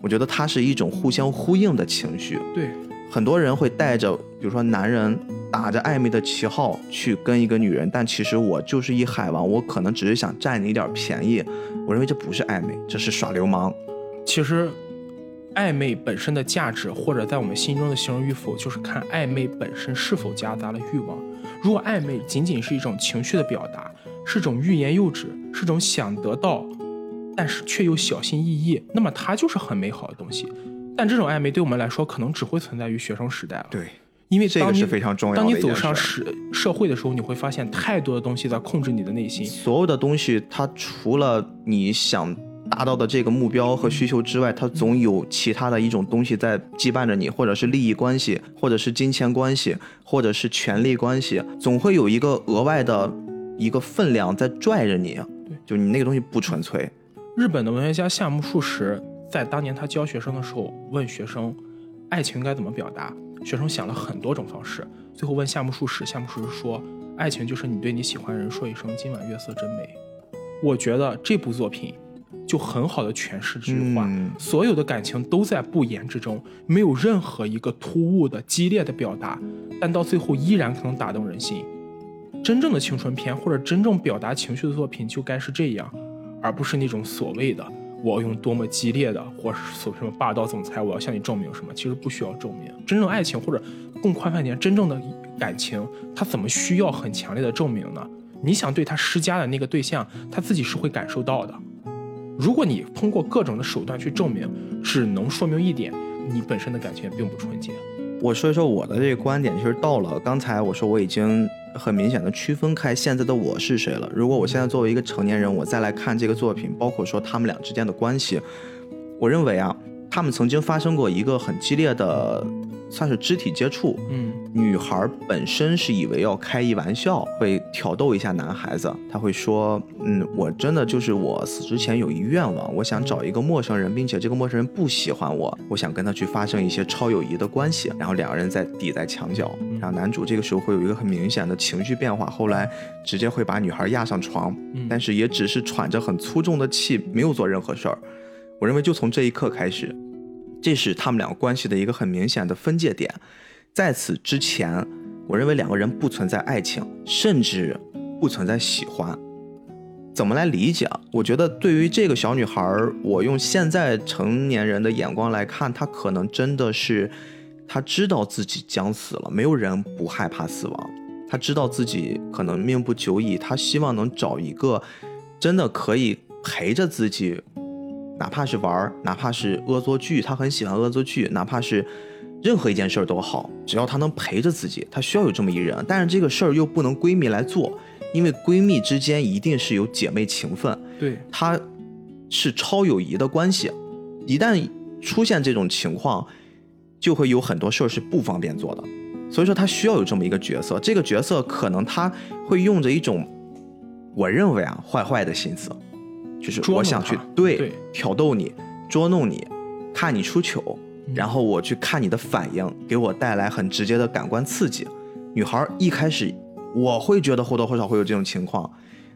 我觉得它是一种互相呼应的情绪。对，很多人会带着，比如说男人打着暧昧的旗号去跟一个女人，但其实我就是一海王，我可能只是想占你一点便宜。我认为这不是暧昧，这是耍流氓。其实暧昧本身的价值，或者在我们心中的形容与否，就是看暧昧本身是否夹杂了欲望。如果暧昧仅仅是一种情绪的表达，是种欲言又止，是种想得到，但是却又小心翼翼，那么它就是很美好的东西。但这种暧昧对我们来说，可能只会存在于学生时代了。对，因为这个是非常重要的当你走上社社会的时候，你会发现太多的东西在控制你的内心。所有的东西，它除了你想达到的这个目标和需求之外，它总有其他的一种东西在羁绊着你，或者是利益关系，或者是金钱关系，或者是权力关系，总会有一个额外的一个分量在拽着你。对，就你那个东西不纯粹。日本的文学家夏目漱石在当年他教学生的时候问学生：“爱情该怎么表达？学生想了很多种方式，最后问夏目漱石，夏目漱石说，爱情就是你对你喜欢人说一声“今晚月色真美”。我觉得这部作品就很好的诠释这句话，嗯所有的感情都在不言之中，没有任何一个突兀的、激烈的表达，但到最后依然可能打动人心。真正的青春片或者真正表达情绪的作品就该是这样，而不是那种所谓的我要用多么激烈的，或是所什么霸道总裁，我要向你证明什么。其实不需要证明，真正爱情或者更宽泛点，真正的感情，它怎么需要很强烈的证明呢？你想对他施加的那个对象，他自己是会感受到的。如果你通过各种的手段去证明，只能说明一点，你本身的感情也并不纯洁。我说一说我的这个观点，其实到了刚才我说我已经很明显的区分开现在的我是谁了。如果我现在作为一个成年人，我再来看这个作品，包括说他们俩之间的关系，我认为啊，他们曾经发生过一个很激烈的，算是肢体接触。嗯女孩本身是以为要开一玩笑，会挑逗一下男孩子，他会说：“嗯，我真的就是我死之前有一愿望，我想找一个陌生人，并且这个陌生人不喜欢我，我想跟他去发生一些超友谊的关系。”然后两个人在抵在墙角，然后男主这个时候会有一个很明显的情绪变化，后来直接会把女孩压上床，嗯但是也只是喘着很粗重的气，没有做任何事儿。我认为就从这一刻开始，这是他们两个关系的一个很明显的分界点。在此之前，我认为两个人不存在爱情，甚至不存在喜欢。怎么来理解啊？我觉得对于这个小女孩，我用现在成年人的眼光来看，她可能真的是，她知道自己将死了，没有人不害怕死亡。她知道自己可能命不久矣，她希望能找一个真的可以陪着自己，哪怕是玩儿，哪怕是恶作剧，她很喜欢恶作剧，哪怕是任何一件事儿都好，只要她能陪着自己，她需要有这么一人。但是这个事儿又不能闺蜜来做，因为闺蜜之间一定是有姐妹情分，对，她是超友谊的关系。一旦出现这种情况，就会有很多事儿是不方便做的。所以说，他需要有这么一个角色。这个角色可能他会用着一种，我认为啊，坏坏的心思，就是我想去对对挑逗你、捉弄你，看你出糗，嗯然后我去看你的反应，给我带来很直接的感官刺激。女孩一开始我会觉得或多或少会有这种情况，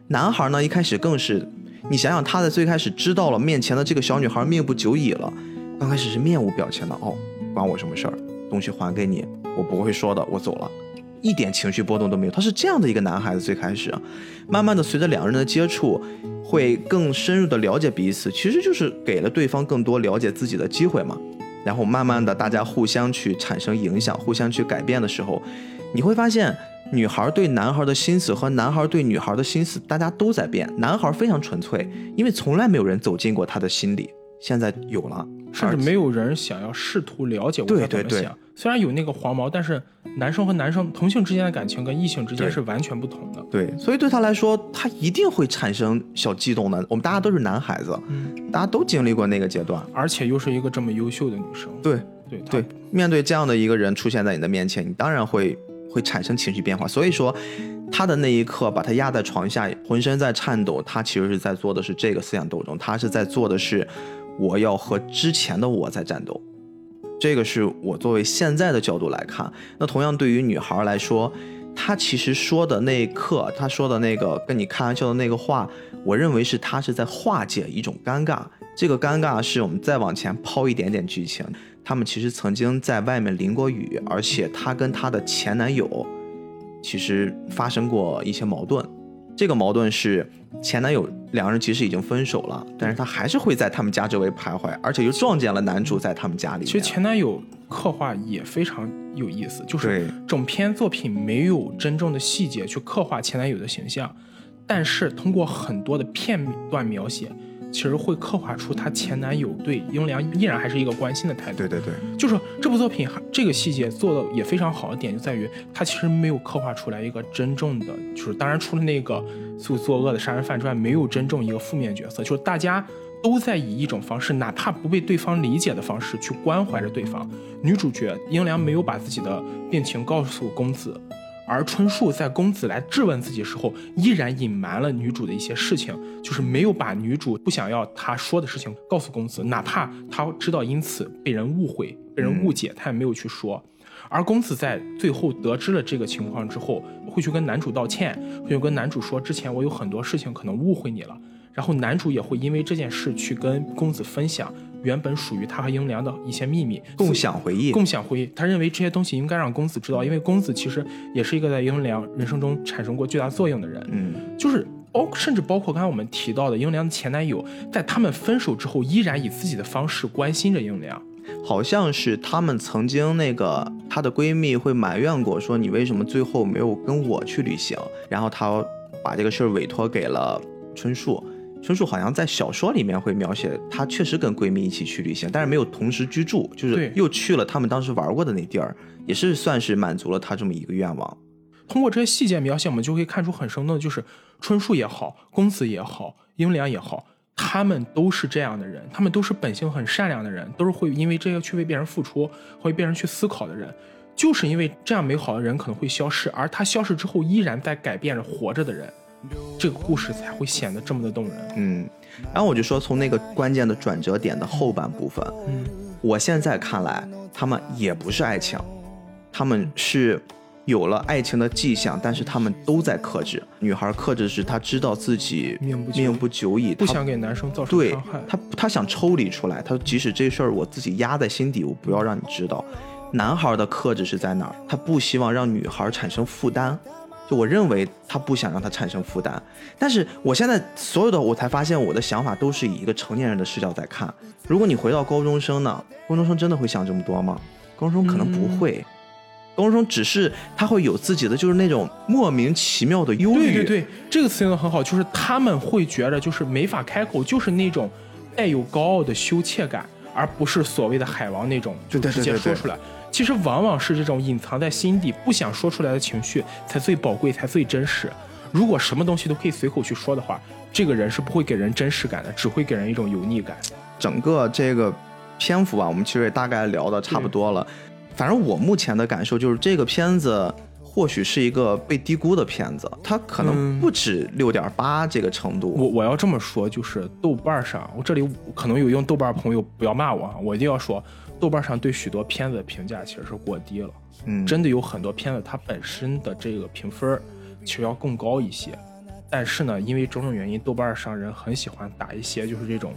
男孩呢一开始更是，你想想他在最开始知道了面前的这个小女孩命不久矣了，刚开始是面无表情的，哦，关我什么事儿？东西还给你，我不会说的，我走了。一点情绪波动都没有，他是这样的一个男孩子。最开始，慢慢的随着两个人的接触，会更深入的了解彼此，其实就是给了对方更多了解自己的机会嘛。然后慢慢的，大家互相去产生影响，互相去改变的时候，你会发现，女孩对男孩的心思和男孩对女孩的心思，大家都在变。男孩非常纯粹，因为从来没有人走进过他的心里，现在有了，甚至没有人想要试图了解我对他怎么对对想。虽然有那个黄毛，但是男生和男生同性之间的感情跟异性之间是完全不同的。对，所以对他来说，他一定会产生小悸动的。我们大家都是男孩子，嗯，大家都经历过那个阶段。而且又是一个这么优秀的女生。对对对，面对这样的一个人出现在你的面前，你当然会会产生情绪变化。所以说，他的那一刻把他压在床下，浑身在颤抖，他其实是在做的是这个思想斗争，他是在做的是我要和之前的我在战斗。这个是我作为现在的角度来看。那同样对于女孩来说，她其实说的那一刻，她说的那个跟你开玩笑的那个话，我认为是她是在化解一种尴尬。这个尴尬是我们再往前抛一点点剧情，他们其实曾经在外面淋过雨，而且她跟她的前男友其实发生过一些矛盾。这个矛盾是前男友两个人其实已经分手了，但是他还是会在他们家周围徘徊，而且又撞见了男主在他们家里。其实前男友刻画也非常有意思，就是整篇作品没有真正的细节去刻画前男友的形象，但是通过很多的片段描写，其实会刻画出她前男友对英良依然还是一个关心的态度。对对对，就是这部作品这个细节做的也非常好的点就在于，它其实没有刻画出来一个真正的，就是当然除了那个作作恶的杀人犯之外，没有真正一个负面角色，就是大家都在以一种方式，哪怕不被对方理解的方式去关怀着对方。女主角英良没有把自己的病情告诉公子，而春树在公子来质问自己时候，依然隐瞒了女主的一些事情，就是没有把女主不想要他说的事情告诉公子，哪怕他知道因此被人误会、被人误解，他也没有去说。而公子在最后得知了这个情况之后，会去跟男主道歉，会去跟男主说之前我有很多事情可能误会你了。然后男主也会因为这件事去跟公子分享原本属于他和英良的一些秘密，共享回忆。共享回忆，他认为这些东西应该让公子知道，因为公子其实也是一个在英良人生中产生过巨大作用的人。嗯，就是包甚至包括刚才我们提到的英良的前男友，在他们分手之后，依然以自己的方式关心着英良。好像是他们曾经那个她的闺蜜会埋怨过，说你为什么最后没有跟我去旅行？然后她把这个事儿委托给了春树。春树好像在小说里面会描写，她确实跟闺蜜一起去旅行，但是没有同时居住，就是又去了他们当时玩过的那地儿，也是算是满足了她这么一个愿望。通过这些细节描写，我们就可以看出很生动的，就是春树也好，公子也好，英良也好，他们都是这样的人，他们都是本性很善良的人，都是会因为这个去为别人付出，为别人去思考的人。就是因为这样美好的人可能会消失，而他消失之后依然在改变着活着的人。这个故事才会显得这么的动人。嗯，然后我就说，从那个关键的转折点的后半部分，嗯，我现在看来，他们也不是爱情，他们是有了爱情的迹象，但是他们都在克制。女孩克制是她知道自己命不命不久矣，不想给男生造成伤害。她她想抽离出来，她说即使这事儿我自己压在心底，我不要让你知道。男孩的克制是在哪儿？他不希望让女孩产生负担。就我认为他不想让他产生负担，但是我现在所有的我才发现我的想法都是以一个成年人的视角在看。如果你回到高中生呢？高中生真的会想这么多吗？高中生可能不会，高中生只是他会有自己的就是那种莫名其妙的忧虑。对对对，这个词用的很好，就是他们会觉得就是没法开口，就是那种带有高傲的羞怯感，而不是所谓的海王那种就直接说出来。其实往往是这种隐藏在心底、不想说出来的情绪才最宝贵、才最真实。如果什么东西都可以随口去说的话，这个人是不会给人真实感的，只会给人一种油腻感。整个这个篇幅啊，我们其实也大概聊的差不多了。反正我目前的感受就是，这个片子或许是一个被低估的片子，它可能不止六点八这个程度。我我要这么说，就是豆瓣上，我这里可能有用豆瓣朋友不要骂我啊，我一定要说。豆瓣上对许多片子的评价其实是过低了，嗯，真的有很多片子它本身的这个评分其实要更高一些，但是呢，因为种种原因，豆瓣上人很喜欢打一些就是这种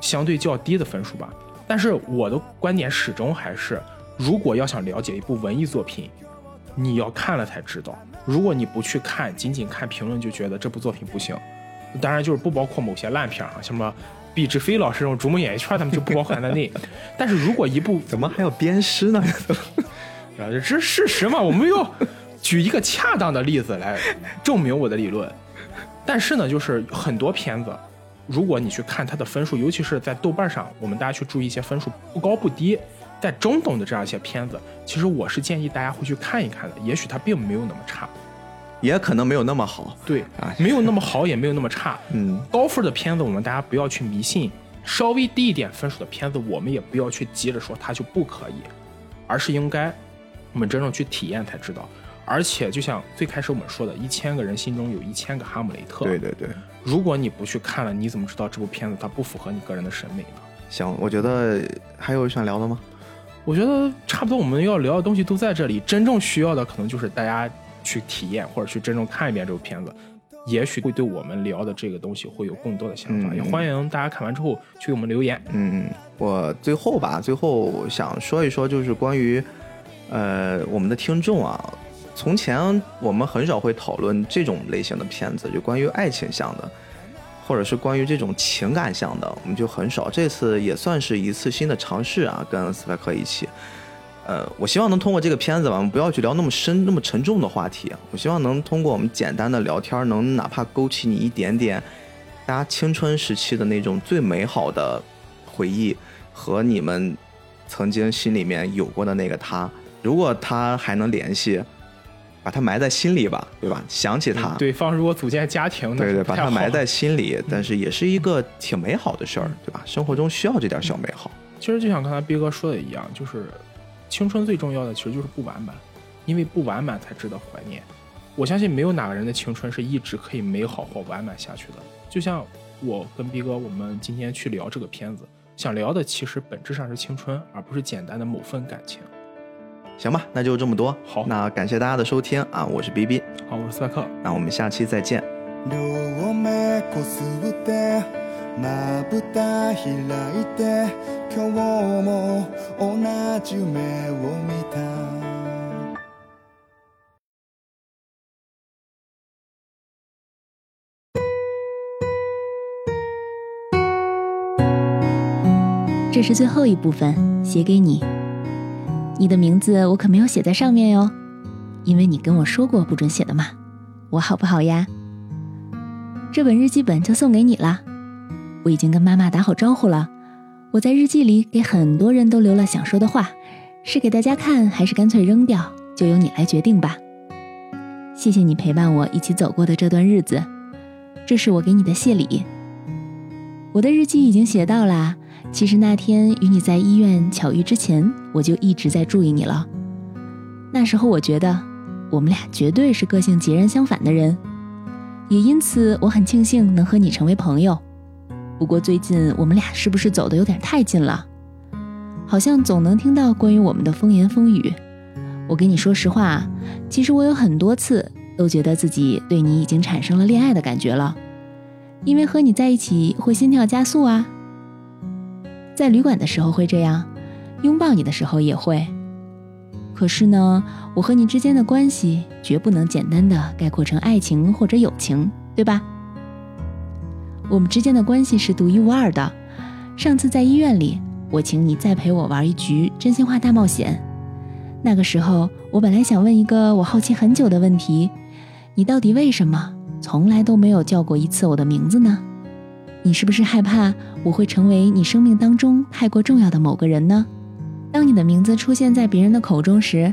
相对较低的分数吧。但是我的观点始终还是，如果要想了解一部文艺作品，你要看了才知道。如果你不去看，仅仅看评论就觉得这部作品不行，当然就是不包括某些烂片啊，像什么。毕志飞老师这种逐梦演艺圈，他们就不包含在内。但是如果一部 怎么还有鞭尸呢？啊，这是事实嘛？我们要举一个恰当的例子来证明我的理论。但是呢，就是很多片子，如果你去看它的分数，尤其是在豆瓣上，我们大家去注意一些分数不高不低，在中等的这样一些片子，其实我是建议大家会去看一看的。也许它并没有那么差。也可能没有那么好，对啊，没有那么好，也没有那么差。嗯，高分的片子我们大家不要去迷信，稍微低一点分数的片子我们也不要去急着说它就不可以，而是应该我们真正去体验才知道。而且就像最开始我们说的，一千个人心中有一千个哈姆雷特。对对对，如果你不去看了，你怎么知道这部片子它不符合你个人的审美呢？行，我觉得还有想聊的吗？我觉得差不多，我们要聊的东西都在这里，真正需要的可能就是大家。去体验或者去真正看一遍这部片子，也许会对我们聊的这个东西会有更多的想法。也欢迎大家看完之后去给我们留言。嗯嗯，我最后吧，最后想说一说，就是关于呃我们的听众啊，从前我们很少会讨论这种类型的片子，就关于爱情向的，或者是关于这种情感向的，我们就很少。这次也算是一次新的尝试啊，跟斯派克一起。呃，我希望能通过这个片子吧，我们不要去聊那么深、那么沉重的话题。我希望能通过我们简单的聊天，能哪怕勾起你一点点大家青春时期的那种最美好的回忆和你们曾经心里面有过的那个他。如果他还能联系，把他埋在心里吧，对吧？想起他，对方如果组建家庭，对对，把他埋在心里，但是也是一个挺美好的事儿，对吧？生活中需要这点小美好。其实就像刚才逼哥说的一样，就是。青春最重要的其实就是不完满，因为不完满才值得怀念。我相信没有哪个人的青春是一直可以美好或完满下去的。就像我跟逼哥，我们今天去聊这个片子，想聊的其实本质上是青春，而不是简单的某份感情。行吧，那就这么多。好，那感谢大家的收听啊，我是 B B，好，我是斯派克，那我们下期再见。这是最后一部分，写给你。你的名字我可没有写在上面哟，因为你跟我说过不准写的嘛。我好不好呀？这本日记本就送给你了。我已经跟妈妈打好招呼了。我在日记里给很多人都留了想说的话，是给大家看还是干脆扔掉，就由你来决定吧。谢谢你陪伴我一起走过的这段日子，这是我给你的谢礼。我的日记已经写到啦。其实那天与你在医院巧遇之前，我就一直在注意你了。那时候我觉得我们俩绝对是个性截然相反的人，也因此我很庆幸能和你成为朋友。不过最近我们俩是不是走的有点太近了？好像总能听到关于我们的风言风语。我跟你说实话，其实我有很多次都觉得自己对你已经产生了恋爱的感觉了，因为和你在一起会心跳加速啊。在旅馆的时候会这样，拥抱你的时候也会。可是呢，我和你之间的关系绝不能简单的概括成爱情或者友情，对吧？我们之间的关系是独一无二的。上次在医院里，我请你再陪我玩一局真心话大冒险。那个时候，我本来想问一个我好奇很久的问题：你到底为什么从来都没有叫过一次我的名字呢？你是不是害怕我会成为你生命当中太过重要的某个人呢？当你的名字出现在别人的口中时，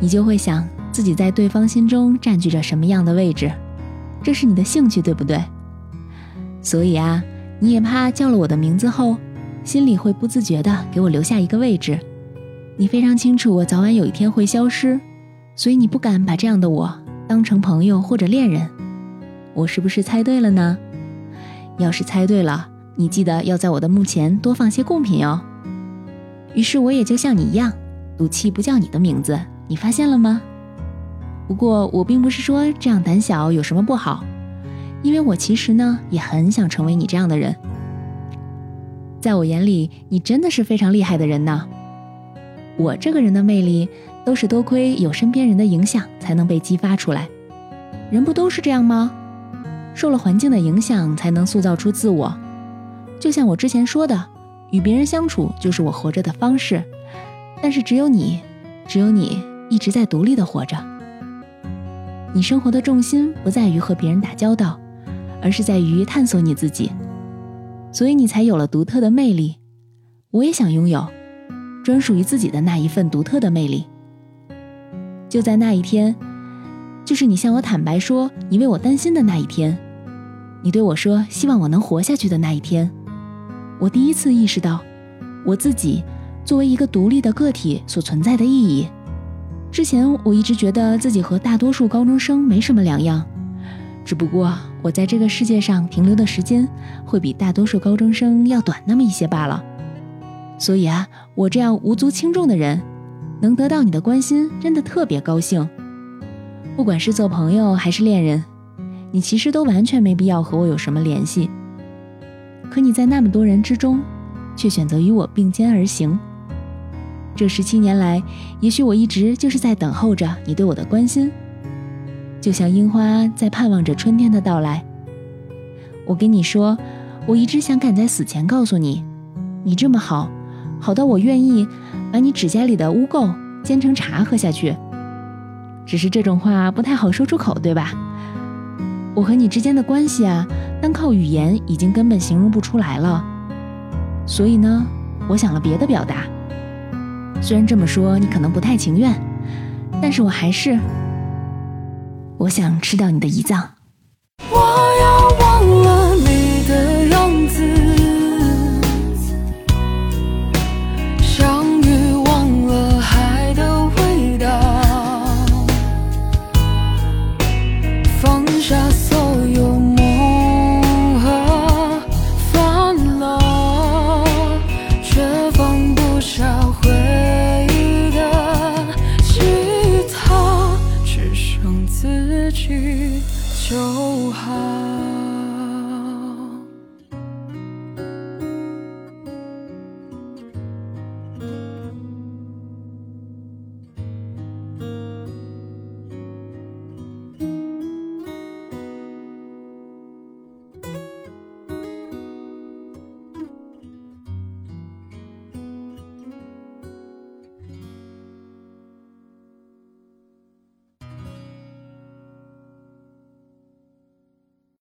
你就会想自己在对方心中占据着什么样的位置？这是你的兴趣，对不对？所以啊，你也怕叫了我的名字后，心里会不自觉的给我留下一个位置。你非常清楚我早晚有一天会消失，所以你不敢把这样的我当成朋友或者恋人。我是不是猜对了呢？要是猜对了，你记得要在我的墓前多放些贡品哟。于是我也就像你一样，赌气不叫你的名字。你发现了吗？不过我并不是说这样胆小有什么不好，因为我其实呢也很想成为你这样的人。在我眼里，你真的是非常厉害的人呢。我这个人的魅力，都是多亏有身边人的影响才能被激发出来。人不都是这样吗？受了环境的影响，才能塑造出自我。就像我之前说的，与别人相处就是我活着的方式。但是只有你，只有你一直在独立的活着。你生活的重心不在于和别人打交道，而是在于探索你自己。所以你才有了独特的魅力。我也想拥有专属于自己的那一份独特的魅力。就在那一天。就是你向我坦白说你为我担心的那一天，你对我说希望我能活下去的那一天，我第一次意识到我自己作为一个独立的个体所存在的意义。之前我一直觉得自己和大多数高中生没什么两样，只不过我在这个世界上停留的时间会比大多数高中生要短那么一些罢了。所以啊，我这样无足轻重的人，能得到你的关心，真的特别高兴。不管是做朋友还是恋人，你其实都完全没必要和我有什么联系。可你在那么多人之中，却选择与我并肩而行。这十七年来，也许我一直就是在等候着你对我的关心，就像樱花在盼望着春天的到来。我跟你说，我一直想赶在死前告诉你，你这么好，好到我愿意把你指甲里的污垢煎成茶喝下去。只是这种话不太好说出口，对吧？我和你之间的关系啊，单靠语言已经根本形容不出来了。所以呢，我想了别的表达。虽然这么说你可能不太情愿，但是我还是，我想吃掉你的胰脏。我要忘了